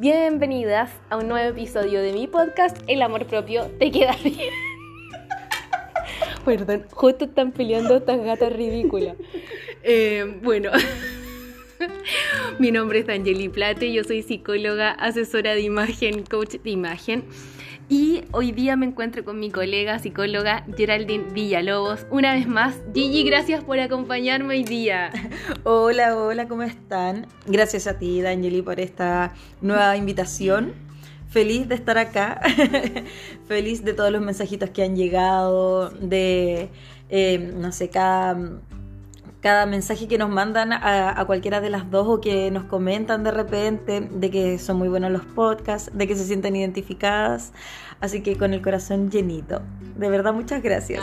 Bienvenidas a un nuevo episodio de mi podcast El amor propio te queda bien. Perdón, justo están peleando estas gatas ridículas. Eh, bueno, mi nombre es Angeli Plate, yo soy psicóloga, asesora de imagen, coach de imagen. Y hoy día me encuentro con mi colega psicóloga Geraldine Villalobos. Una vez más, Gigi, gracias por acompañarme hoy día. Hola, hola, ¿cómo están? Gracias a ti, Danieli, por esta nueva invitación. Feliz de estar acá, feliz de todos los mensajitos que han llegado, de, eh, no sé, cada cada mensaje que nos mandan a, cualquiera de las dos o que nos comentan de repente de que son muy buenos los podcasts, de que se sienten identificadas. Así que con el corazón llenito. De verdad, muchas gracias.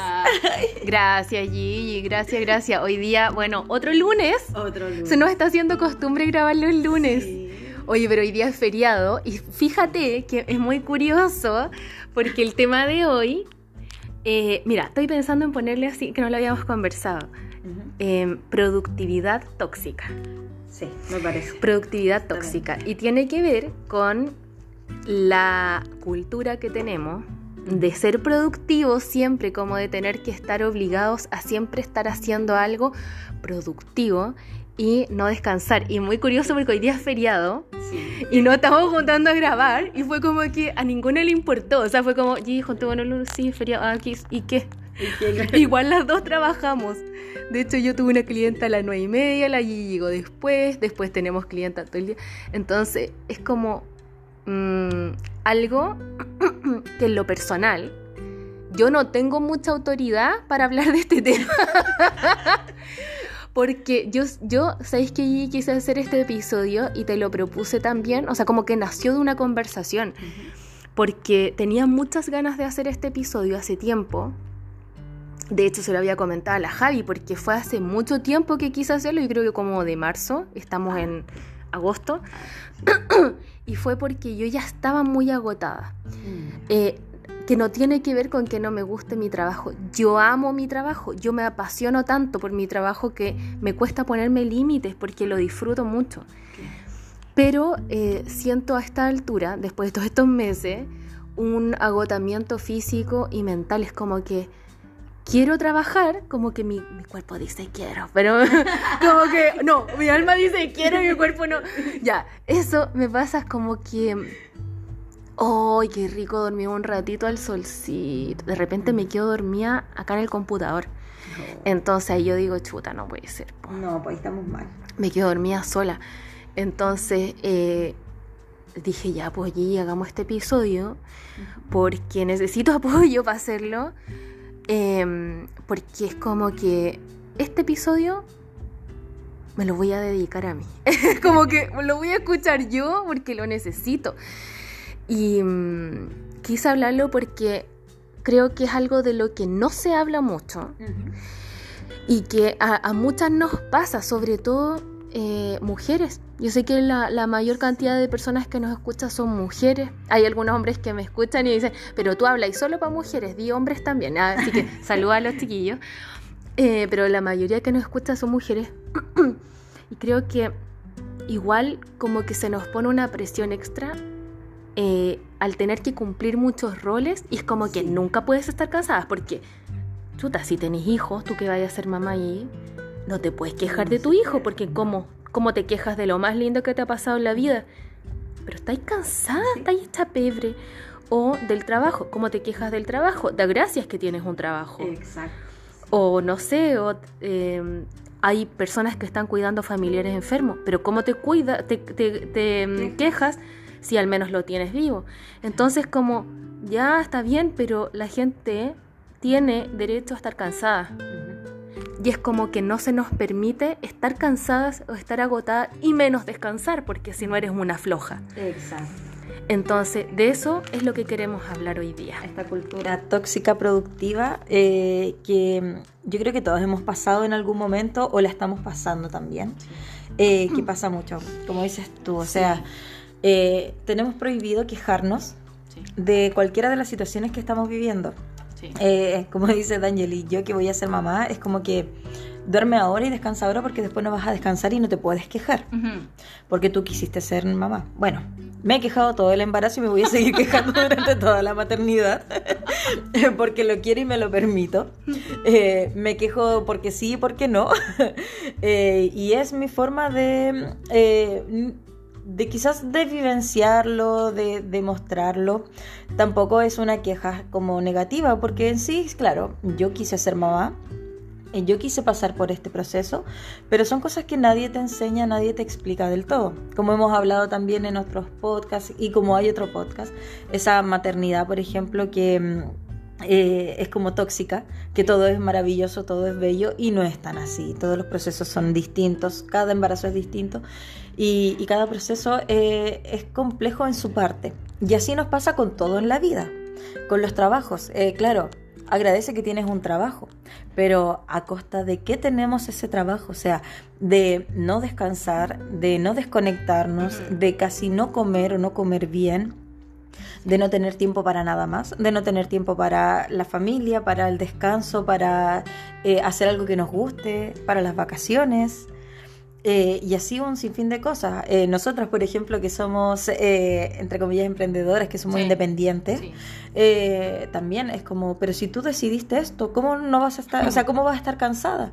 gracias, Gigi. Gracias, gracias. Hoy día, bueno, otro lunes. Otro lunes. Se nos está haciendo costumbre grabar los lunes. Oye, pero hoy día es feriado y fíjate que es muy curioso porque el tema de hoy, eh, mira, estoy pensando en ponerle así, que no lo habíamos conversado Em, productividad tóxica. Sí, me parece. Productividad tóxica. Y tiene que ver con la cultura que tenemos de ser productivos siempre, como de tener que estar obligados a siempre estar haciendo algo productivo y no descansar. Y muy curioso porque hoy día es feriado y no estamos juntando a grabar y fue como que a ninguno le importó. O sea, fue como, y bueno, sí, feriado, aquí, ¿y qué? Igual las dos trabajamos. De hecho, yo tuve una clienta a las nueve y media, la allí llegó después, después tenemos clienta todo el día. Entonces, es como mm, algo que en lo personal, yo no tengo mucha autoridad para hablar de este tema. Porque yo, yo, ¿sabéis que quise hacer este episodio y te lo propuse también? O sea, como que nació de una conversación. Porque tenía muchas ganas de hacer este episodio hace tiempo de hecho, se lo había comentado a la Javi porque fue hace mucho tiempo que quise hacerlo, yo creo que como de marzo, estamos en agosto, y fue porque yo ya estaba muy agotada. Mm. Eh, que no tiene que ver con que no me guste mi trabajo. Yo amo mi trabajo, yo me apasiono tanto por mi trabajo que me cuesta ponerme límites porque lo disfruto mucho. Pero eh, siento a esta altura, después de todos estos meses, un agotamiento físico y mental. Es como que quiero trabajar, como que mi, cuerpo dice quiero, pero como que no, mi alma dice quiero y mi cuerpo no. Ya, eso me pasa como que, ¡ay, qué rico dormir un ratito al solcito! De repente me quedo dormida acá en el computador. Entonces ahí yo digo, chuta, no puede ser. No, pues estamos mal. Me quedo dormida sola. Entonces eh, dije, ya, pues allí hagamos este episodio porque necesito apoyo para hacerlo. Em, porque es como que este episodio me lo voy a dedicar a mí. como que lo voy a escuchar yo porque lo necesito. Y mm, quise hablarlo porque creo que es algo de lo que no se habla mucho y que a, a muchas nos pasa, sobre todo eh, mujeres. Yo sé que la, mayor cantidad de personas que nos escuchan son mujeres. Hay algunos hombres que me escuchan y dicen, pero tú hablas y solo para mujeres, di hombres también. Ah, así que saluda a los chiquillos. Eh, pero la mayoría que nos escucha son mujeres. y creo que igual como que se nos pone una presión extra eh, al tener que cumplir muchos roles y es como que nunca puedes estar cansada porque, chuta, si tenés hijos, tú que vayas a ser mamá y no te puedes quejar de tu hijo, porque ¿cómo? ¿Cómo te quejas de lo más lindo que te ha pasado en la vida? Pero estáis cansada, estáis hecha pebre. O del trabajo, ¿cómo te quejas del trabajo? Da gracias que tienes un trabajo. Exacto. O no sé, o, em, hay personas que están cuidando familiares enfermos, pero ¿cómo te cuida, te, te, em, quejas si al menos lo tienes vivo? Entonces como, ya está bien, pero la gente tiene derecho a estar cansada. Y es como que no se nos permite estar cansadas o estar agotadas y menos descansar, porque si no eres una floja. Exacto. Entonces, de eso es lo que queremos hablar hoy día. Esta cultura tóxica productiva eh, que yo creo que todos hemos pasado en algún momento o la estamos pasando también, eh, que pasa mucho, como dices tú, o sea, eh, tenemos prohibido quejarnos de cualquiera de las situaciones que estamos viviendo. Eh, como dice Daniel, y yo que voy a ser mamá, es como que duerme ahora y descansa ahora porque después no vas a descansar y no te puedes quejar. Porque tú quisiste ser mamá. Bueno, me he quejado todo el embarazo y me voy a seguir quejando durante toda la maternidad. porque lo quiero y me lo permito. Eh, me quejo porque sí y porque no. Eh, y es mi forma de... De quizás de vivenciarlo, de, de, mostrarlo. Tampoco es una queja como negativa, porque en sí, claro, yo quise ser mamá, yo quise pasar por este proceso, pero son cosas que nadie te enseña, nadie te explica del todo. Como hemos hablado también en otros podcasts y como hay otro podcast, esa maternidad, por ejemplo, que mm, eh, es como tóxica, que todo es maravilloso, todo es bello y no es tan así. Todos los procesos son distintos, cada embarazo es distinto y, cada proceso eh, es complejo en su parte. Y así nos pasa con todo en la vida, con los trabajos. Eh, claro, agradece que tienes un trabajo, pero a costa de qué tenemos ese trabajo, o sea, de no descansar, de no desconectarnos, de casi no comer o no comer bien, de no tener tiempo para nada más, de no tener tiempo para la familia, para el descanso, para eh, hacer algo que nos guste, para las vacaciones. Eh, y así un sinfín de cosas. Eh, nosotros, por ejemplo, que somos, eh, entre comillas, emprendedoras, que somos independientes, también es como, pero si tú decidiste esto, ¿cómo no vas a estar, o sea, cómo vas a estar cansada?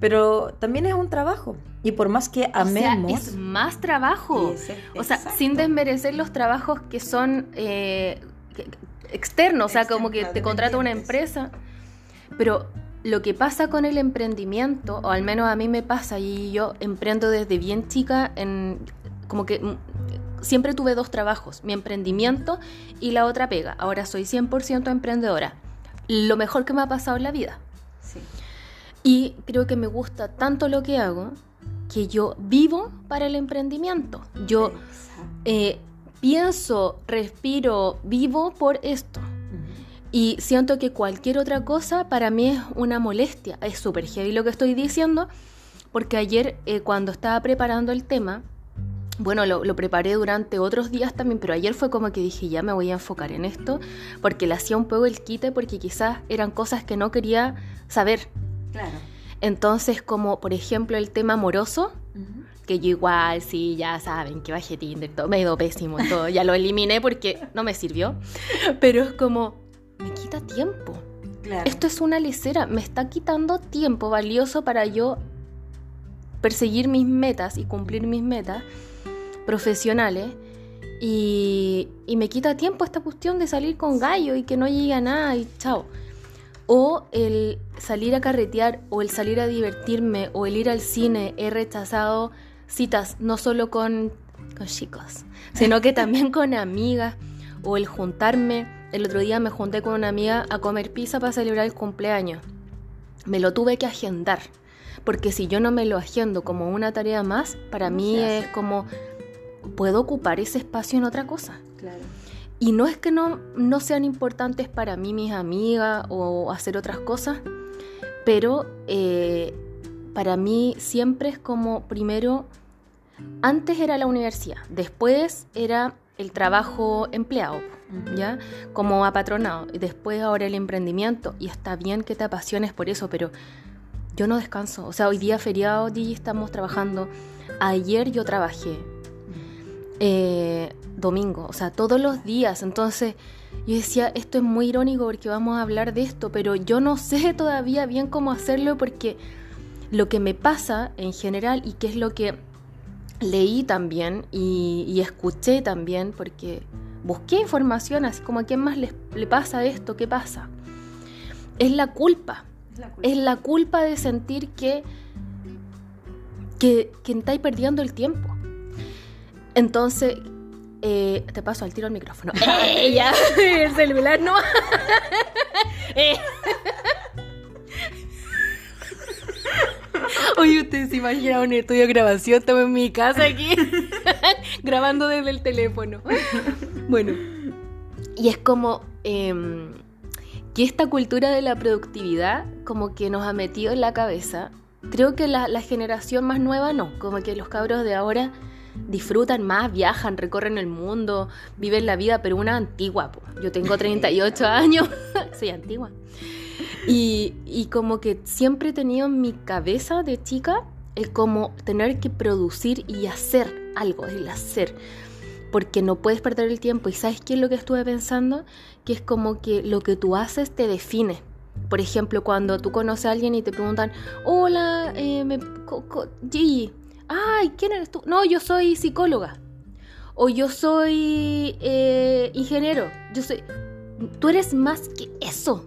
Pero también es un trabajo. Y por más que amemos... O sea, es más trabajo. o sea, sin desmerecer los trabajos que son externos, o sea, como que te contrata una empresa. Pero lo que pasa con el emprendimiento, o al menos a mí me pasa, y yo emprendo desde bien chica, en, como que mm, siempre tuve dos trabajos, mi emprendimiento y la otra pega. Ahora soy 100% emprendedora. Lo mejor que me ha pasado en la vida. Y creo que me gusta tanto lo que hago que yo vivo para el emprendimiento. Yo eh, pienso, respiro, vivo por esto. Y siento que cualquier otra cosa para mí es una molestia. Es súper heavy lo que estoy diciendo, porque ayer eh, cuando estaba preparando el tema, bueno, lo, lo, preparé durante otros días también, pero ayer fue como que dije, ya me voy a enfocar en esto, porque le hacía un poco el quite, porque quizás eran cosas que no quería saber. Claro. Entonces, como por ejemplo el tema amoroso, que yo igual, sí, ya saben que bajé Tinder, todo, me ido pésimo, todo, ya lo eliminé porque no me sirvió, pero es como, me quita tiempo. Esto es una lecera, me está quitando tiempo valioso para yo perseguir mis metas y cumplir mis metas profesionales. Y, y, me quita tiempo esta cuestión de salir con gallo y que no llegue a nada y chao. O el salir a carretear o el salir a divertirme o el ir al cine. He rechazado citas no solo con, con chicos, sino que también con amigas o el juntarme el otro día me junté con una amiga a comer pizza para celebrar el cumpleaños. Me lo tuve que agendar, porque si yo no me lo agendo como una tarea más, para mí es como, puedo ocupar ese espacio en otra cosa. Y no es que no, no sean importantes para mí mis amigas o hacer otras cosas, pero eh, para mí siempre es como, primero, antes era la universidad, después era el trabajo empleado, ¿ya? Como apatronado. Y después ahora el emprendimiento. Y está bien que te apasiones por eso, pero yo no descanso. O sea, hoy día feriado, y estamos trabajando. Ayer yo trabajé. Eh, domingo, o sea, todos los días. Entonces yo decía, esto es muy irónico porque vamos a hablar de esto, pero yo no sé todavía bien cómo hacerlo porque lo que me pasa en general y qué es lo que leí también y, escuché también porque busqué información así como a quién más le, pasa esto, qué pasa. Es la culpa. Es la culpa, de sentir que, que, que estáis perdiendo el tiempo. Entonces, eh, te paso al tiro el micrófono. ya! El celular no. Eh. Oye, ustedes se imaginan un estudio de grabación, estamos en mi casa aquí, grabando desde el teléfono. Bueno, y es como em, que esta cultura de la productividad como que nos ha metido en la cabeza. Creo que la, generación más nueva no, como que los cabros de ahora disfrutan más, viajan, recorren el mundo, viven la vida, pero una antigua. Yo tengo 38 años, soy antigua. Y, como que siempre he tenido en mi cabeza de chica el como tener que producir y hacer algo, el hacer porque no puedes perder el tiempo. ¿Y sabes qué es lo que estuve pensando? Que es como que lo que tú haces te define. Por ejemplo, cuando tú conoces a alguien y te preguntan, hola, eh, me, Gigi, ay, ¿quién eres tú? No, yo soy psicóloga. O yo soy eh, ingeniero. Yo soy... Tú eres más que eso.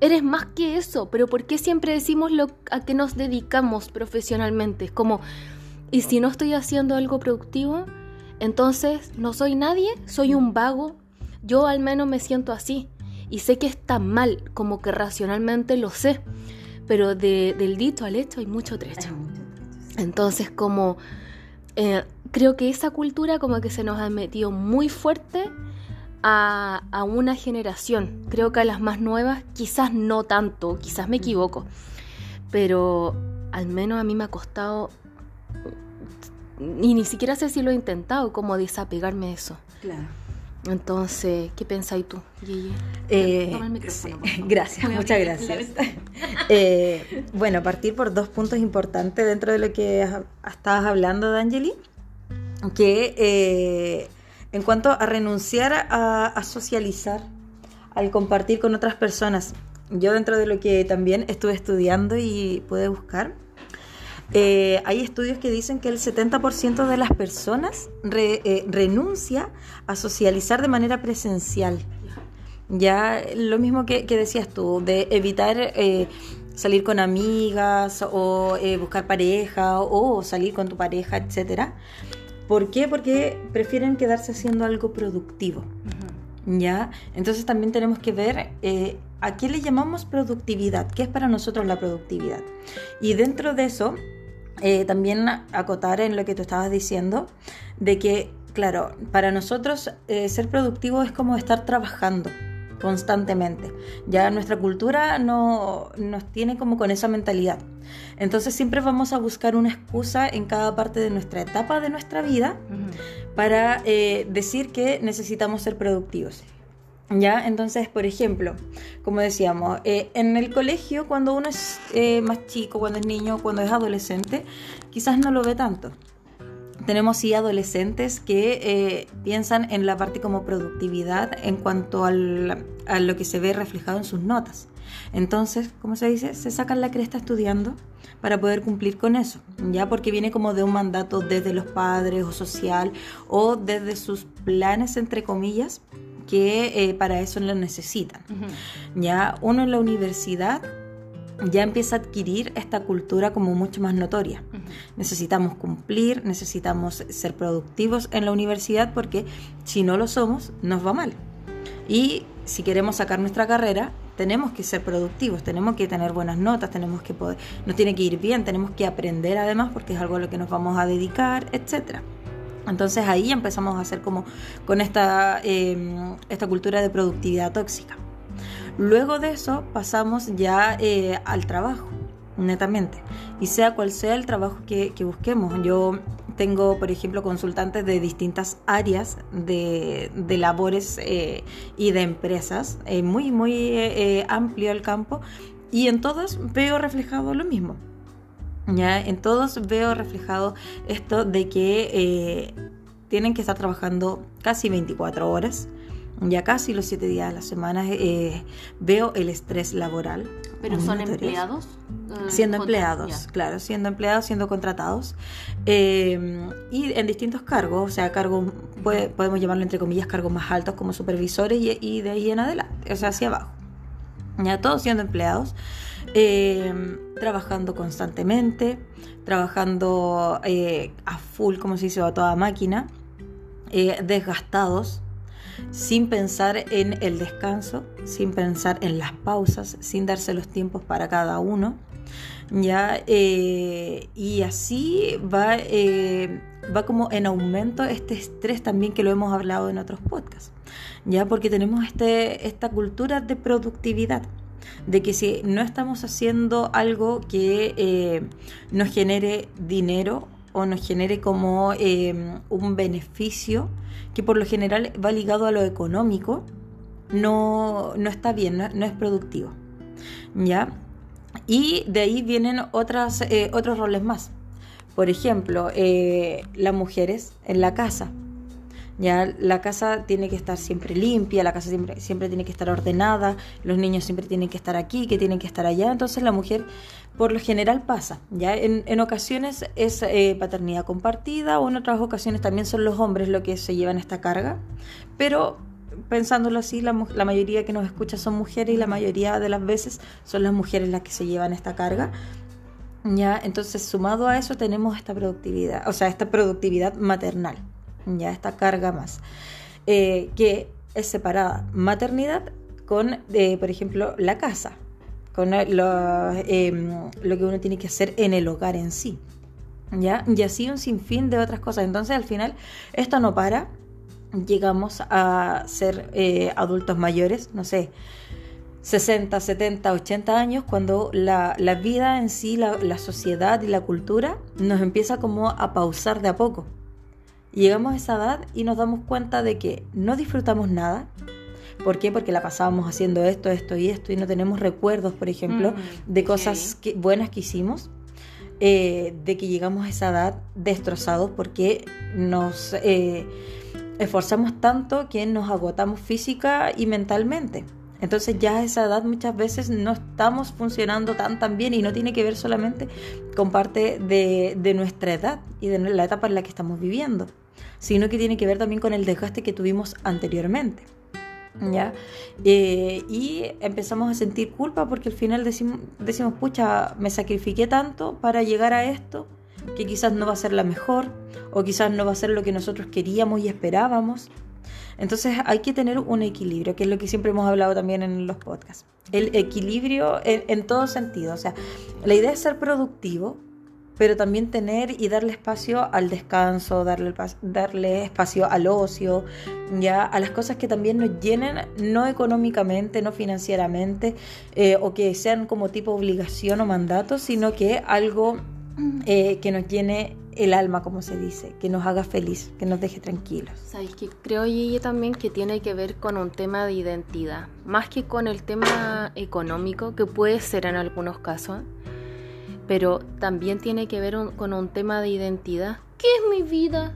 Eres más que eso, pero ¿por qué siempre decimos lo a qué nos dedicamos profesionalmente? Es como, ¿y si no estoy haciendo algo productivo? Entonces, no soy nadie, soy un vago. Yo al menos me siento así. Y sé que está mal, como que racionalmente lo sé. Pero del dicho al hecho hay mucho trecho. Entonces, como eh, creo que esa cultura como que se nos ha metido muy fuerte a, a, una generación. Creo que a las más nuevas quizás no tanto, quizás me equivoco. Pero al menos a mí me ha costado y ni siquiera sé si lo he intentado, como desapegarme de eso. Claro. Entonces, ¿qué pensáis tú, eh, gracias, muchas gracias. eh, bueno, partir por dos puntos importantes dentro de lo que estabas hablando, D'Angeli, que eh, en cuanto a renunciar a, socializar, al compartir con otras personas, yo dentro de lo que también estuve estudiando y pude buscar, eh, hay estudios que dicen que el 70% de las personas eh, renuncia a socializar de manera presencial. Ya lo mismo que, decías tú, de evitar eh, salir con amigas o buscar pareja o salir con tu pareja, etc. ¿Por qué? Porque prefieren quedarse haciendo algo productivo. ¿Ya? Entonces también tenemos que ver a qué le llamamos productividad, qué es para nosotros la productividad. Y dentro de eso eh, también acotar en lo que tú estabas diciendo, de que, claro, para nosotros eh, ser productivo es como estar trabajando constantemente. Ya nuestra cultura no nos tiene como con esa mentalidad. Entonces siempre vamos a buscar una excusa en cada parte de nuestra etapa de nuestra vida para eh, decir que necesitamos ser productivos. ¿Ya? Entonces, por ejemplo, como decíamos, eh, en el colegio, cuando uno es eh, más chico, cuando es niño, cuando es adolescente, quizás no lo ve tanto. Tenemos sí adolescentes que eh, piensan en la parte como productividad en cuanto a lo que se ve reflejado en sus notas. Entonces, como se dice, se sacan la cresta estudiando para poder cumplir con eso, ya porque viene como de un mandato desde los padres o social o desde sus planes, entre comillas, que eh, para eso lo necesitan. Ya uno en la universidad ya empieza a adquirir esta cultura como mucho más notoria. Necesitamos cumplir, necesitamos ser productivos en la universidad porque si no lo somos, nos va mal. Y si queremos sacar nuestra carrera, tenemos que ser productivos, tenemos que tener buenas notas, tenemos que poder, nos tiene que ir bien, tenemos que aprender además porque es algo a lo que nos vamos a dedicar, etcétera. Entonces ahí empezamos a hacer como con esta, em, esta cultura de productividad tóxica. Luego de eso pasamos ya eh, al trabajo, netamente. Y sea cual sea el trabajo que, busquemos. Yo tengo, por ejemplo, consultantes de distintas áreas de, labores eh, y de empresas. Eh, muy, muy amplio el campo. Y en todas veo reflejado lo mismo. ¿ya? En todos veo reflejado esto de que eh, tienen que estar trabajando casi 24 horas, ya casi los 7 días de la semana. Eh, veo el estrés laboral. ¿Pero son empleados? Eh, siendo empleados, claro, siendo empleados, siendo contratados. y en distintos cargos, o sea, cargos, podemos llamarlo entre comillas, cargos más altos como supervisores y, y de ahí en adelante, o sea, hacia abajo. Ya todos siendo empleados. Eh, trabajando constantemente, trabajando eh, a full, como se dice, a toda máquina, eh, desgastados, sin pensar en el descanso, sin pensar en las pausas, sin darse los tiempos para cada uno. ¿ya? y así va, va como en aumento este estrés también que lo hemos hablado en otros podcasts, ¿ya? porque tenemos este, esta cultura de productividad de que si no estamos haciendo algo que eh, nos genere dinero nos genere como eh, un beneficio, que por lo general va ligado a lo económico, no, está bien, no, es productivo. ¿Ya? Y de ahí vienen otras, eh, otros roles más. Por ejemplo, eh, las mujeres en la casa. Ya la casa tiene que estar siempre limpia, la casa siempre, siempre tiene que estar ordenada, los niños siempre tienen que estar aquí, que tienen que estar allá. Entonces la mujer por lo general pasa. Ya en, en ocasiones es eh, paternidad compartida o en otras ocasiones también son los hombres los que se llevan esta carga. Pero pensándolo así, la, la, mayoría que nos escucha son mujeres y la mayoría de las veces son las mujeres las que se llevan esta carga. Ya, entonces sumado a eso tenemos esta productividad, o sea, esta productividad maternal ya esta carga más, eh, que es separada maternidad con, eh, por ejemplo, la casa, con lo, em, lo, que uno tiene que hacer en el hogar en sí. ¿ya? Y así un sinfín de otras cosas. Entonces al final esto no para, llegamos a ser eh, adultos mayores, no sé, 60, 70, 80 años, cuando la, la vida en sí, la, la, sociedad y la cultura nos empieza como a pausar de a poco llegamos a esa edad y nos damos cuenta de que no disfrutamos nada. ¿Por qué? Porque la pasábamos haciendo esto, esto y esto y no tenemos recuerdos, por ejemplo, mm, de cosas buenas que hicimos. Eh, de que llegamos a esa edad destrozados porque nos eh, esforzamos tanto que nos agotamos física y mentalmente. Entonces ya a esa edad muchas veces no estamos funcionando tan tan bien y no tiene que ver solamente con parte de, de nuestra edad y de la etapa en la que estamos viviendo sino que tiene que ver también con el desgaste que tuvimos anteriormente. ¿Ya? Eh, y empezamos a sentir culpa porque al final decimos, decimos, pucha, me sacrifiqué tanto para llegar a esto, que quizás no va a ser la mejor, o quizás no va a ser lo que nosotros queríamos y esperábamos. Entonces hay que tener un equilibrio, que es lo que siempre hemos hablado también en los podcasts. El equilibrio en, en todo sentido. O sea, la idea es ser productivo, pero también tener y darle espacio al descanso, darle, darle espacio al ocio, ya a las cosas que también nos llenen, no económicamente, no financieramente, eh, o que sean como tipo obligación o mandato, sino que algo eh, que nos llene el alma, como se dice, que nos haga feliz, que nos deje tranquilos. Sabes que creo yo también que tiene que ver con un tema de identidad, más que con el tema económico, que puede ser en algunos casos pero también tiene que ver con un tema de identidad. ¿Qué es mi vida?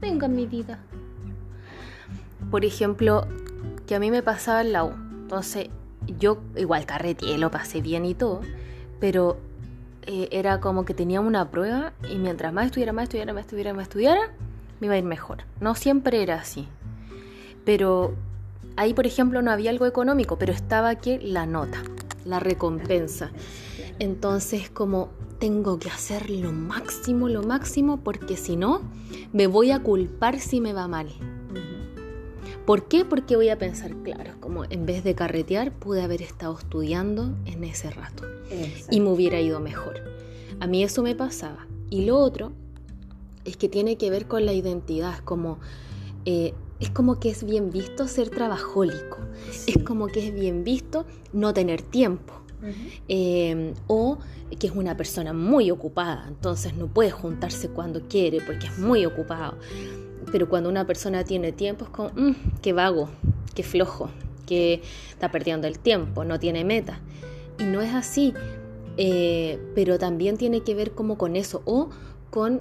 Venga mi vida. Por ejemplo, que a mí me pasaba en la U. Entonces, yo igual carreteé, lo pasé bien y todo, pero eh, era como que tenía una prueba y mientras más estudiara, más estudiara, más estudiara, más estudiara, me iba a ir mejor. No siempre era así. Pero ahí, por ejemplo, no había algo económico, pero estaba que la nota, la recompensa. Entonces como tengo que hacer lo máximo, lo máximo, porque si no, me voy a culpar si me va mal. ¿Por qué? Porque voy a pensar, claro, como en vez de carretear, pude haber estado estudiando en ese rato y me hubiera ido mejor. A mí eso me pasaba. Y lo otro es que tiene que ver con la identidad, es como, eh, es como que es bien visto ser trabajólico, es como que es bien visto no tener tiempo. Em, o que es una persona muy ocupada, entonces no puede juntarse cuando quiere porque es muy ocupado. Pero cuando una persona tiene tiempo es como, mm, qué vago, qué flojo, que está perdiendo el tiempo, no tiene meta. Y no es así, eh, pero también tiene que ver como con eso, o con,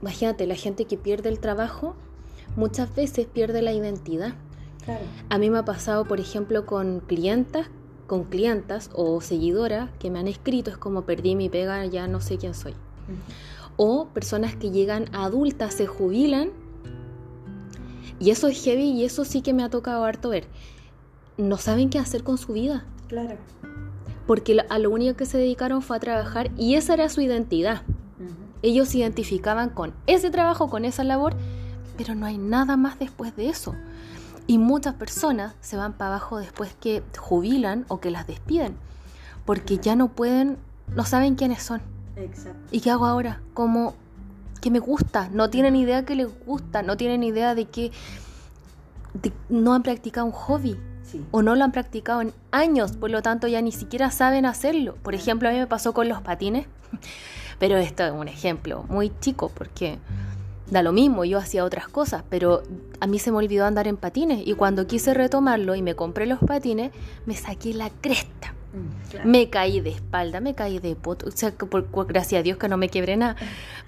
imagínate, la gente que pierde el trabajo muchas veces pierde la identidad. A mí me ha pasado, por ejemplo, con clientas con clientas o seguidoras que me han escrito, es como perdí mi pega, ya no sé quién soy. O personas que llegan adultas, se jubilan, y eso es heavy y eso sí que me ha tocado harto ver. No saben qué hacer con su vida. Claro. Porque a lo único que se dedicaron fue a trabajar y esa era su identidad. Ellos se identificaban con ese trabajo, con esa labor, pero no hay nada más después de eso. Y muchas personas se van para abajo después que jubilan o que las despiden, porque ya no pueden, no saben quiénes son. Exacto. ¿Y qué hago ahora? Como que me gusta, no tienen idea que les gusta, no tienen idea de que no han practicado un hobby. O no lo han practicado en años, por lo tanto ya ni siquiera saben hacerlo. Por ejemplo, a mí me pasó con los patines, pero esto es un ejemplo muy chico porque da lo mismo, yo hacía otras cosas, pero a mí se me olvidó andar en patines y cuando quise retomarlo y me compré los patines, me saqué la cresta. Mm, me caí de espalda, me caí de poto, o sea, por, gracias a Dios que no me quebré nada,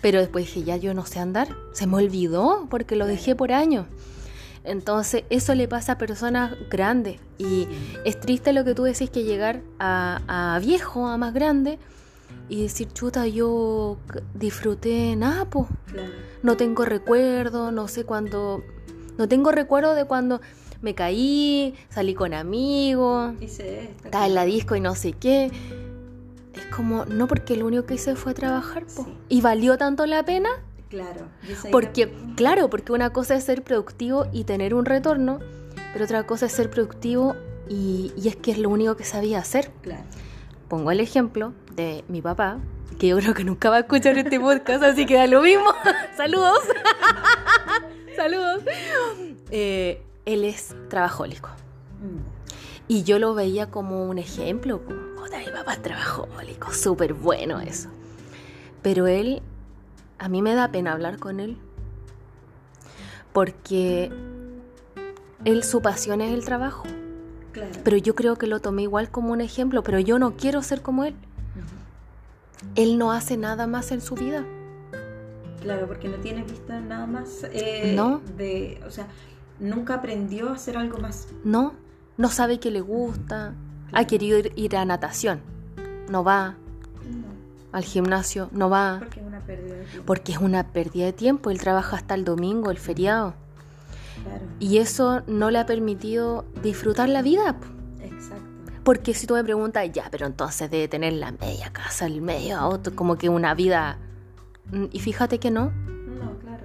pero después dije, ya yo no sé andar, se me olvidó porque lo dejé por años. Entonces, eso le pasa a personas grandes y es triste lo que tú decís que llegar a, viejo, a más grande y decir, chuta, yo disfruté Napo. No tengo recuerdo, no sé cuándo, no tengo recuerdo de cuando me caí, salí con amigos, estaba en la disco y no sé qué. Es como, no porque lo único que hice fue trabajar, y valió tanto la pena Claro. Porque, claro, porque una cosa es ser productivo y tener un retorno, pero otra cosa es ser productivo y, es que es lo único que sabía hacer. Claro. Pongo el ejemplo de mi papá, que yo creo que nunca va a escuchar este podcast, así que da lo mismo. Saludos. Saludos. Eh, él es trabajólico. Mm. Y yo lo veía como un ejemplo. mi papá es trabajólico, súper bueno eso. Pero él a mí me da pena hablar con él. Porque él, su pasión es el trabajo. Pero yo creo que lo tomé igual como un ejemplo, pero yo no quiero ser como él. Él no hace nada más en su vida. Claro, porque no tiene vista nada más eh, no. de, o sea, nunca aprendió a hacer algo más. No, no sabe que le gusta. Ha querido ir, a natación, no va. Al gimnasio, no va. Porque porque es una pérdida de tiempo. Él trabaja hasta el domingo, el feriado. Y eso no le ha permitido disfrutar la vida. Exacto. Porque si tú me preguntas, ya, pero entonces debe tener la media casa, el medio auto, como que una vida. Mm, y fíjate que no. No, claro.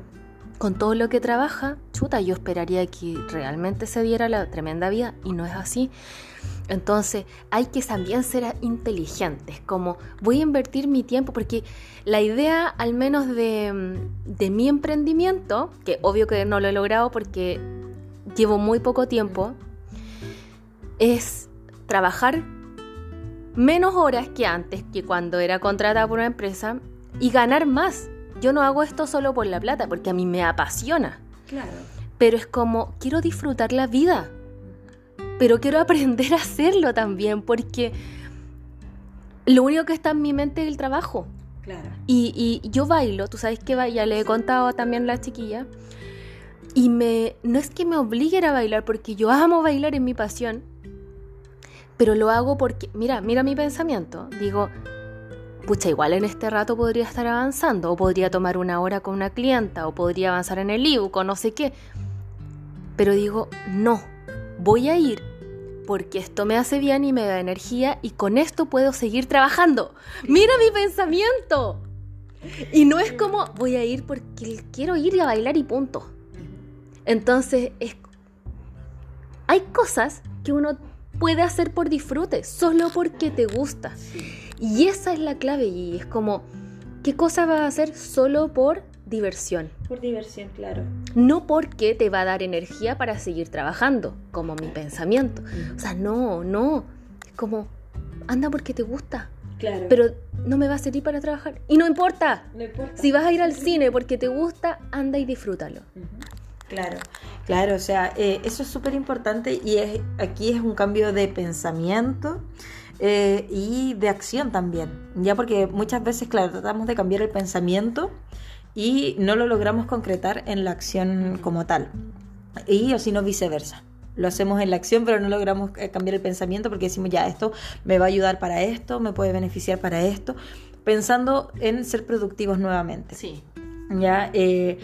Con todo lo que trabaja, chuta, yo esperaría que realmente se diera la tremenda vida y no es así. Entonces hay que también ser inteligentes, como voy a invertir mi tiempo, porque la idea al menos de, mi emprendimiento, que obvio que no lo he logrado porque llevo muy poco tiempo, es trabajar menos horas que antes, que cuando era contratada por una empresa, y ganar más. Yo no hago esto solo por la plata, porque a mí me apasiona. Claro. Pero es como, quiero disfrutar la vida pero quiero aprender a hacerlo también porque lo único que está en mi mente es el trabajo. Claro. Y, yo bailo, tú sabes que ya le he contado también a la chiquilla. Y me, no es que me obliguen a bailar, porque yo amo bailar, en mi pasión. Pero lo hago porque, mira, mira mi pensamiento. Digo, pucha, igual en este rato podría estar avanzando, o podría tomar una hora con una clienta, o podría avanzar en el ebook, o no sé qué. Pero digo, no, voy a ir porque esto me hace bien y me da energía y con esto puedo seguir trabajando. Mira mi pensamiento. Y no es como voy a ir porque quiero ir a bailar y punto. Entonces, es... hay cosas que uno puede hacer por disfrute, solo porque te gusta. Y esa es la clave y es como, ¿qué cosa vas a hacer solo por diversión. Por diversión, claro. No porque te va a dar energía para seguir trabajando, como mi pensamiento. O sea, no, no. Es como, anda porque te gusta. Claro. Pero no me va a servir para trabajar. Y no importa. No importa. Si vas a ir al cine porque te gusta, anda y disfrútalo. Claro, claro, o sea, eh, eso es súper importante y es, aquí es un cambio de pensamiento eh, y de acción también, ya porque muchas veces, claro, tratamos de cambiar el pensamiento y no lo logramos concretar en la acción como tal. Y o si no viceversa. Lo hacemos en la acción, pero no logramos eh, cambiar el pensamiento porque decimos, ya, esto me va a ayudar para esto, me puede beneficiar para esto, pensando en ser productivos nuevamente. Sí. Ya, eh,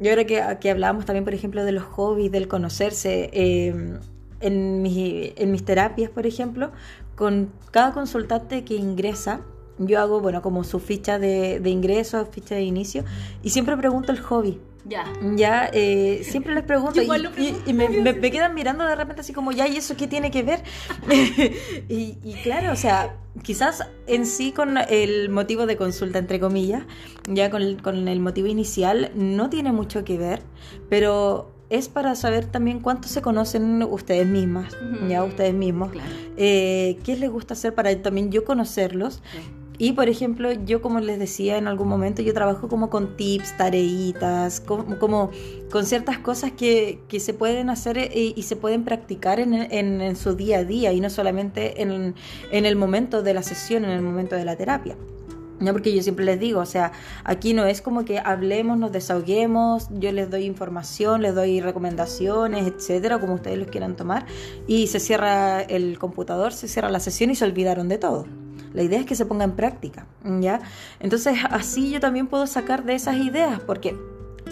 yo creo que, que hablábamos también, por ejemplo, de los hobbies, del conocerse. Eh, en, mis, en mis terapias, por ejemplo, con cada consultante que ingresa, yo hago, bueno, como su ficha de, de ingreso, ficha de inicio, y siempre pregunto el hobby. Ya. Ya, eh, siempre les pregunto, y, me, me, quedan mirando de repente así como, ya, ¿y eso qué tiene que ver? y, y, claro, o sea, quizás en sí con el motivo de consulta, entre comillas, ya con el, con el motivo inicial, no tiene mucho que ver, pero es para saber también cuánto se conocen ustedes mismas, ya ustedes mismos, eh, qué les gusta hacer para también yo conocerlos Y por ejemplo, yo como les decía en algún momento, yo trabajo como con tips, tareitas, como, como con ciertas cosas que, que se pueden hacer y, y se pueden practicar en, en, en, su día a día y no solamente en, en el momento de la sesión, en el momento de la terapia. No, porque yo siempre les digo, o sea, aquí no es como que hablemos, nos desahoguemos, yo les doy información, les doy recomendaciones, etcétera, como ustedes los quieran tomar, y se cierra el computador, se cierra la sesión y se olvidaron de todo. La idea es que se ponga en práctica, ¿ya? Entonces, así yo también puedo sacar de esas ideas, porque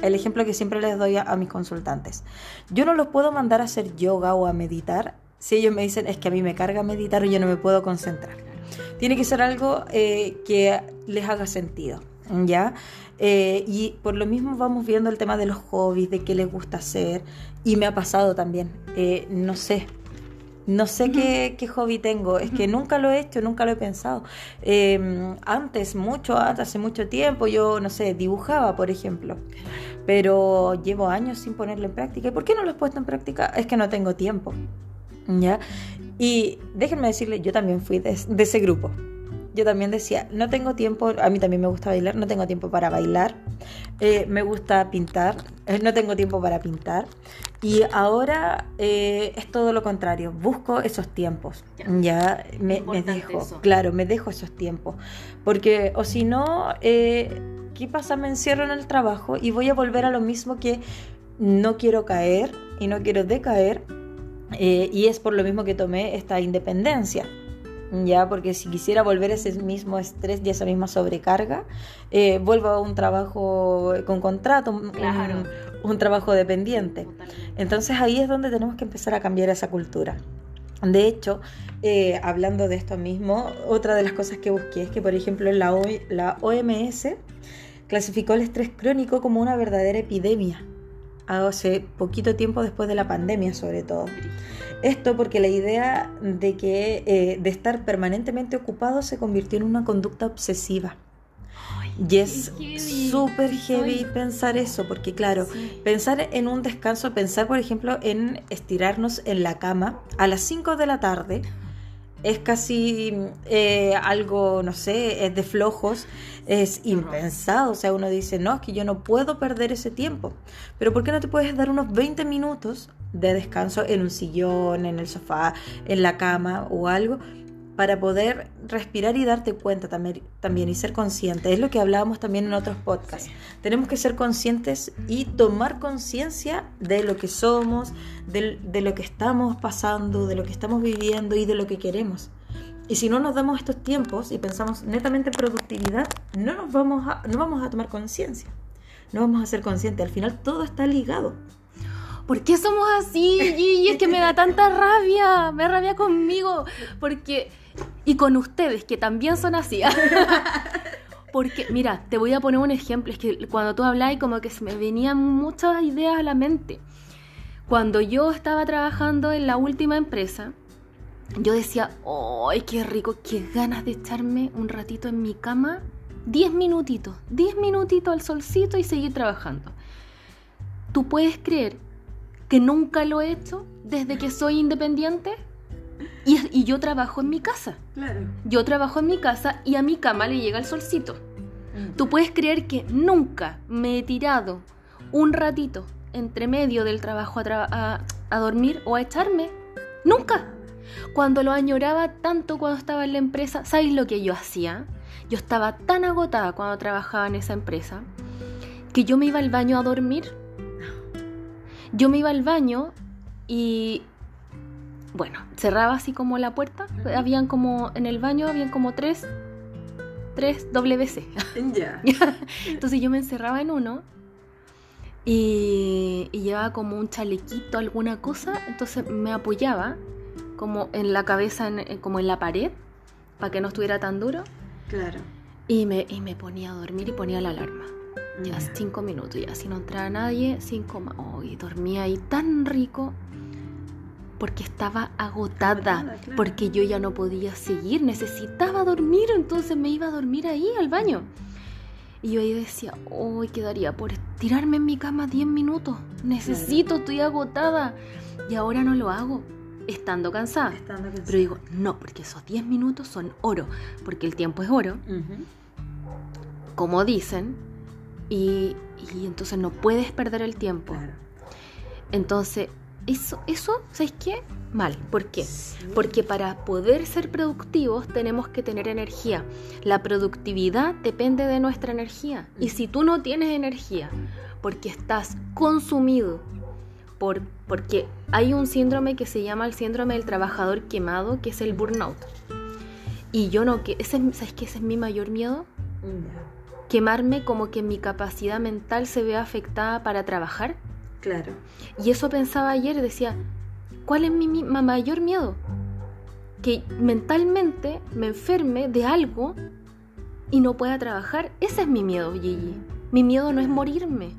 el ejemplo que siempre les doy a, mis consultantes, yo no los puedo mandar a hacer yoga o a meditar si ellos me dicen es que a mí me carga meditar y yo no me puedo concentrar. Tiene que ser algo eh, que les haga sentido, ¿ya? Eh, y por lo mismo vamos viendo el tema de los hobbies, de qué les gusta hacer. Y me ha pasado también, eh, no sé, no sé uh -huh. qué, qué, hobby tengo, es que nunca lo he hecho, nunca lo he pensado. Eh, antes, mucho, hace mucho tiempo, yo, no sé, dibujaba, por ejemplo, pero llevo años sin ponerlo en práctica. ¿Y por qué no lo he puesto en práctica? Es que no tengo tiempo. ¿Ya? Y déjenme decirle, yo también fui de, de, ese grupo. Yo también decía, no tengo tiempo, a mí también me gusta bailar, no tengo tiempo para bailar, eh, me gusta pintar, eh, no tengo tiempo para pintar. Y ahora eh, es todo lo contrario, busco esos tiempos, ya, ya me, me, dejo, eso. claro, me dejo esos tiempos. Porque, o si no, ¿qué pasa? Me encierro en el trabajo y voy a volver a lo mismo que no quiero caer y no quiero decaer y es por lo mismo que tomé esta independencia. Ya, porque si quisiera volver a ese mismo estrés y esa misma sobrecarga, eh, vuelvo a un trabajo con contrato, claro. un, un, trabajo dependiente. Entonces ahí es donde tenemos que empezar a cambiar esa cultura. De hecho, eh, hablando de esto mismo, otra de las cosas que busqué es que, por ejemplo, la, o la OMS clasificó el estrés crónico como una verdadera epidemia hace poquito tiempo después de la pandemia sobre todo. Esto porque la idea de que eh, de estar permanentemente ocupado se convirtió en una conducta obsesiva. Ay, y es súper heavy pensar eso, porque claro, sí. pensar en un descanso, pensar por ejemplo en estirarnos en la cama a las 5 de la tarde, es casi eh, algo, no sé, es de flojos, es impensado. O sea, uno dice, no, es que yo no puedo perder ese tiempo. Pero ¿por qué no te puedes dar unos 20 minutos de descanso en un sillón, en el sofá, en la cama o algo? Para poder respirar y darte cuenta también, también y ser consciente. Es lo que hablábamos también en otros podcasts. Sí. Tenemos que ser conscientes y tomar conciencia de lo que somos, de, de, lo que estamos pasando, de lo que estamos viviendo y de lo que queremos. Y si no nos damos estos tiempos y pensamos netamente en productividad, no, nos vamos, a, no vamos a tomar conciencia. No vamos a ser conscientes. Al final todo está ligado. ¿Por qué somos así, Gigi? Es que me da tanta rabia, me da rabia conmigo, porque y con ustedes, que también son así. Porque, mira, te voy a poner un ejemplo. Es que cuando tú hablas, como que se me venían muchas ideas a la mente. Cuando yo estaba trabajando en la última empresa, yo decía, ¡ay, qué rico! Qué ganas de echarme un ratito en mi cama. Diez minutitos, diez minutitos al solcito y seguir trabajando. ¿Tú puedes creer que nunca lo he hecho desde que soy independiente? Y, y, yo trabajo en mi casa. Claro. Yo trabajo en mi casa y a mi cama le llega el solcito. Mm. Tú puedes creer que nunca me he tirado un ratito entre medio del trabajo a, tra a, a dormir o a echarme. Nunca. Cuando lo añoraba tanto cuando estaba en la empresa, ¿sabéis lo que yo hacía? Yo estaba tan agotada cuando trabajaba en esa empresa que yo me iba al baño a dormir. Yo me iba al baño y bueno, cerraba así como la puerta, habían como, en el baño habían como tres, tres WC. Ya. Entonces yo me encerraba en uno y, y, llevaba como un chalequito, alguna cosa, entonces me apoyaba como en la cabeza, en, como en la pared, para que no estuviera tan duro. Claro. Y me, y me ponía a dormir y ponía la alarma. Ya cinco minutos, ya si no entraba nadie, cinco más. Oh, y dormía ahí tan rico porque estaba agotada, claro. porque yo ya no podía seguir, necesitaba dormir, entonces me iba a dormir ahí al baño. Y yo ahí decía, hoy oh, quedaría por tirarme en mi cama 10 minutos, necesito, claro. estoy agotada. Y ahora no lo hago. estando cansada. Estando cansada. Pero digo, no, porque esos 10 minutos son oro, porque el tiempo es oro, como dicen, y, y entonces no puedes perder el tiempo. Claro. Entonces, eso, eso, ¿sabes qué? Mal. ¿Por qué? Porque para poder ser productivos tenemos que tener energía. La productividad depende de nuestra energía. Y si tú no tienes energía, porque estás consumido, por, porque hay un síndrome que se llama el síndrome del trabajador quemado, que es el burnout. Y yo no, que ese, es- ¿sabes qué? Ese es mi mayor miedo. Quemarme como que mi capacidad mental se vea afectada para trabajar. Claro. Y eso pensaba ayer decía, ¿cuál es mi, mi- ma- mayor miedo? Que mentalmente me enferme de algo y no pueda trabajar. Ese es mi miedo, Gigi. Mi miedo no es morirme.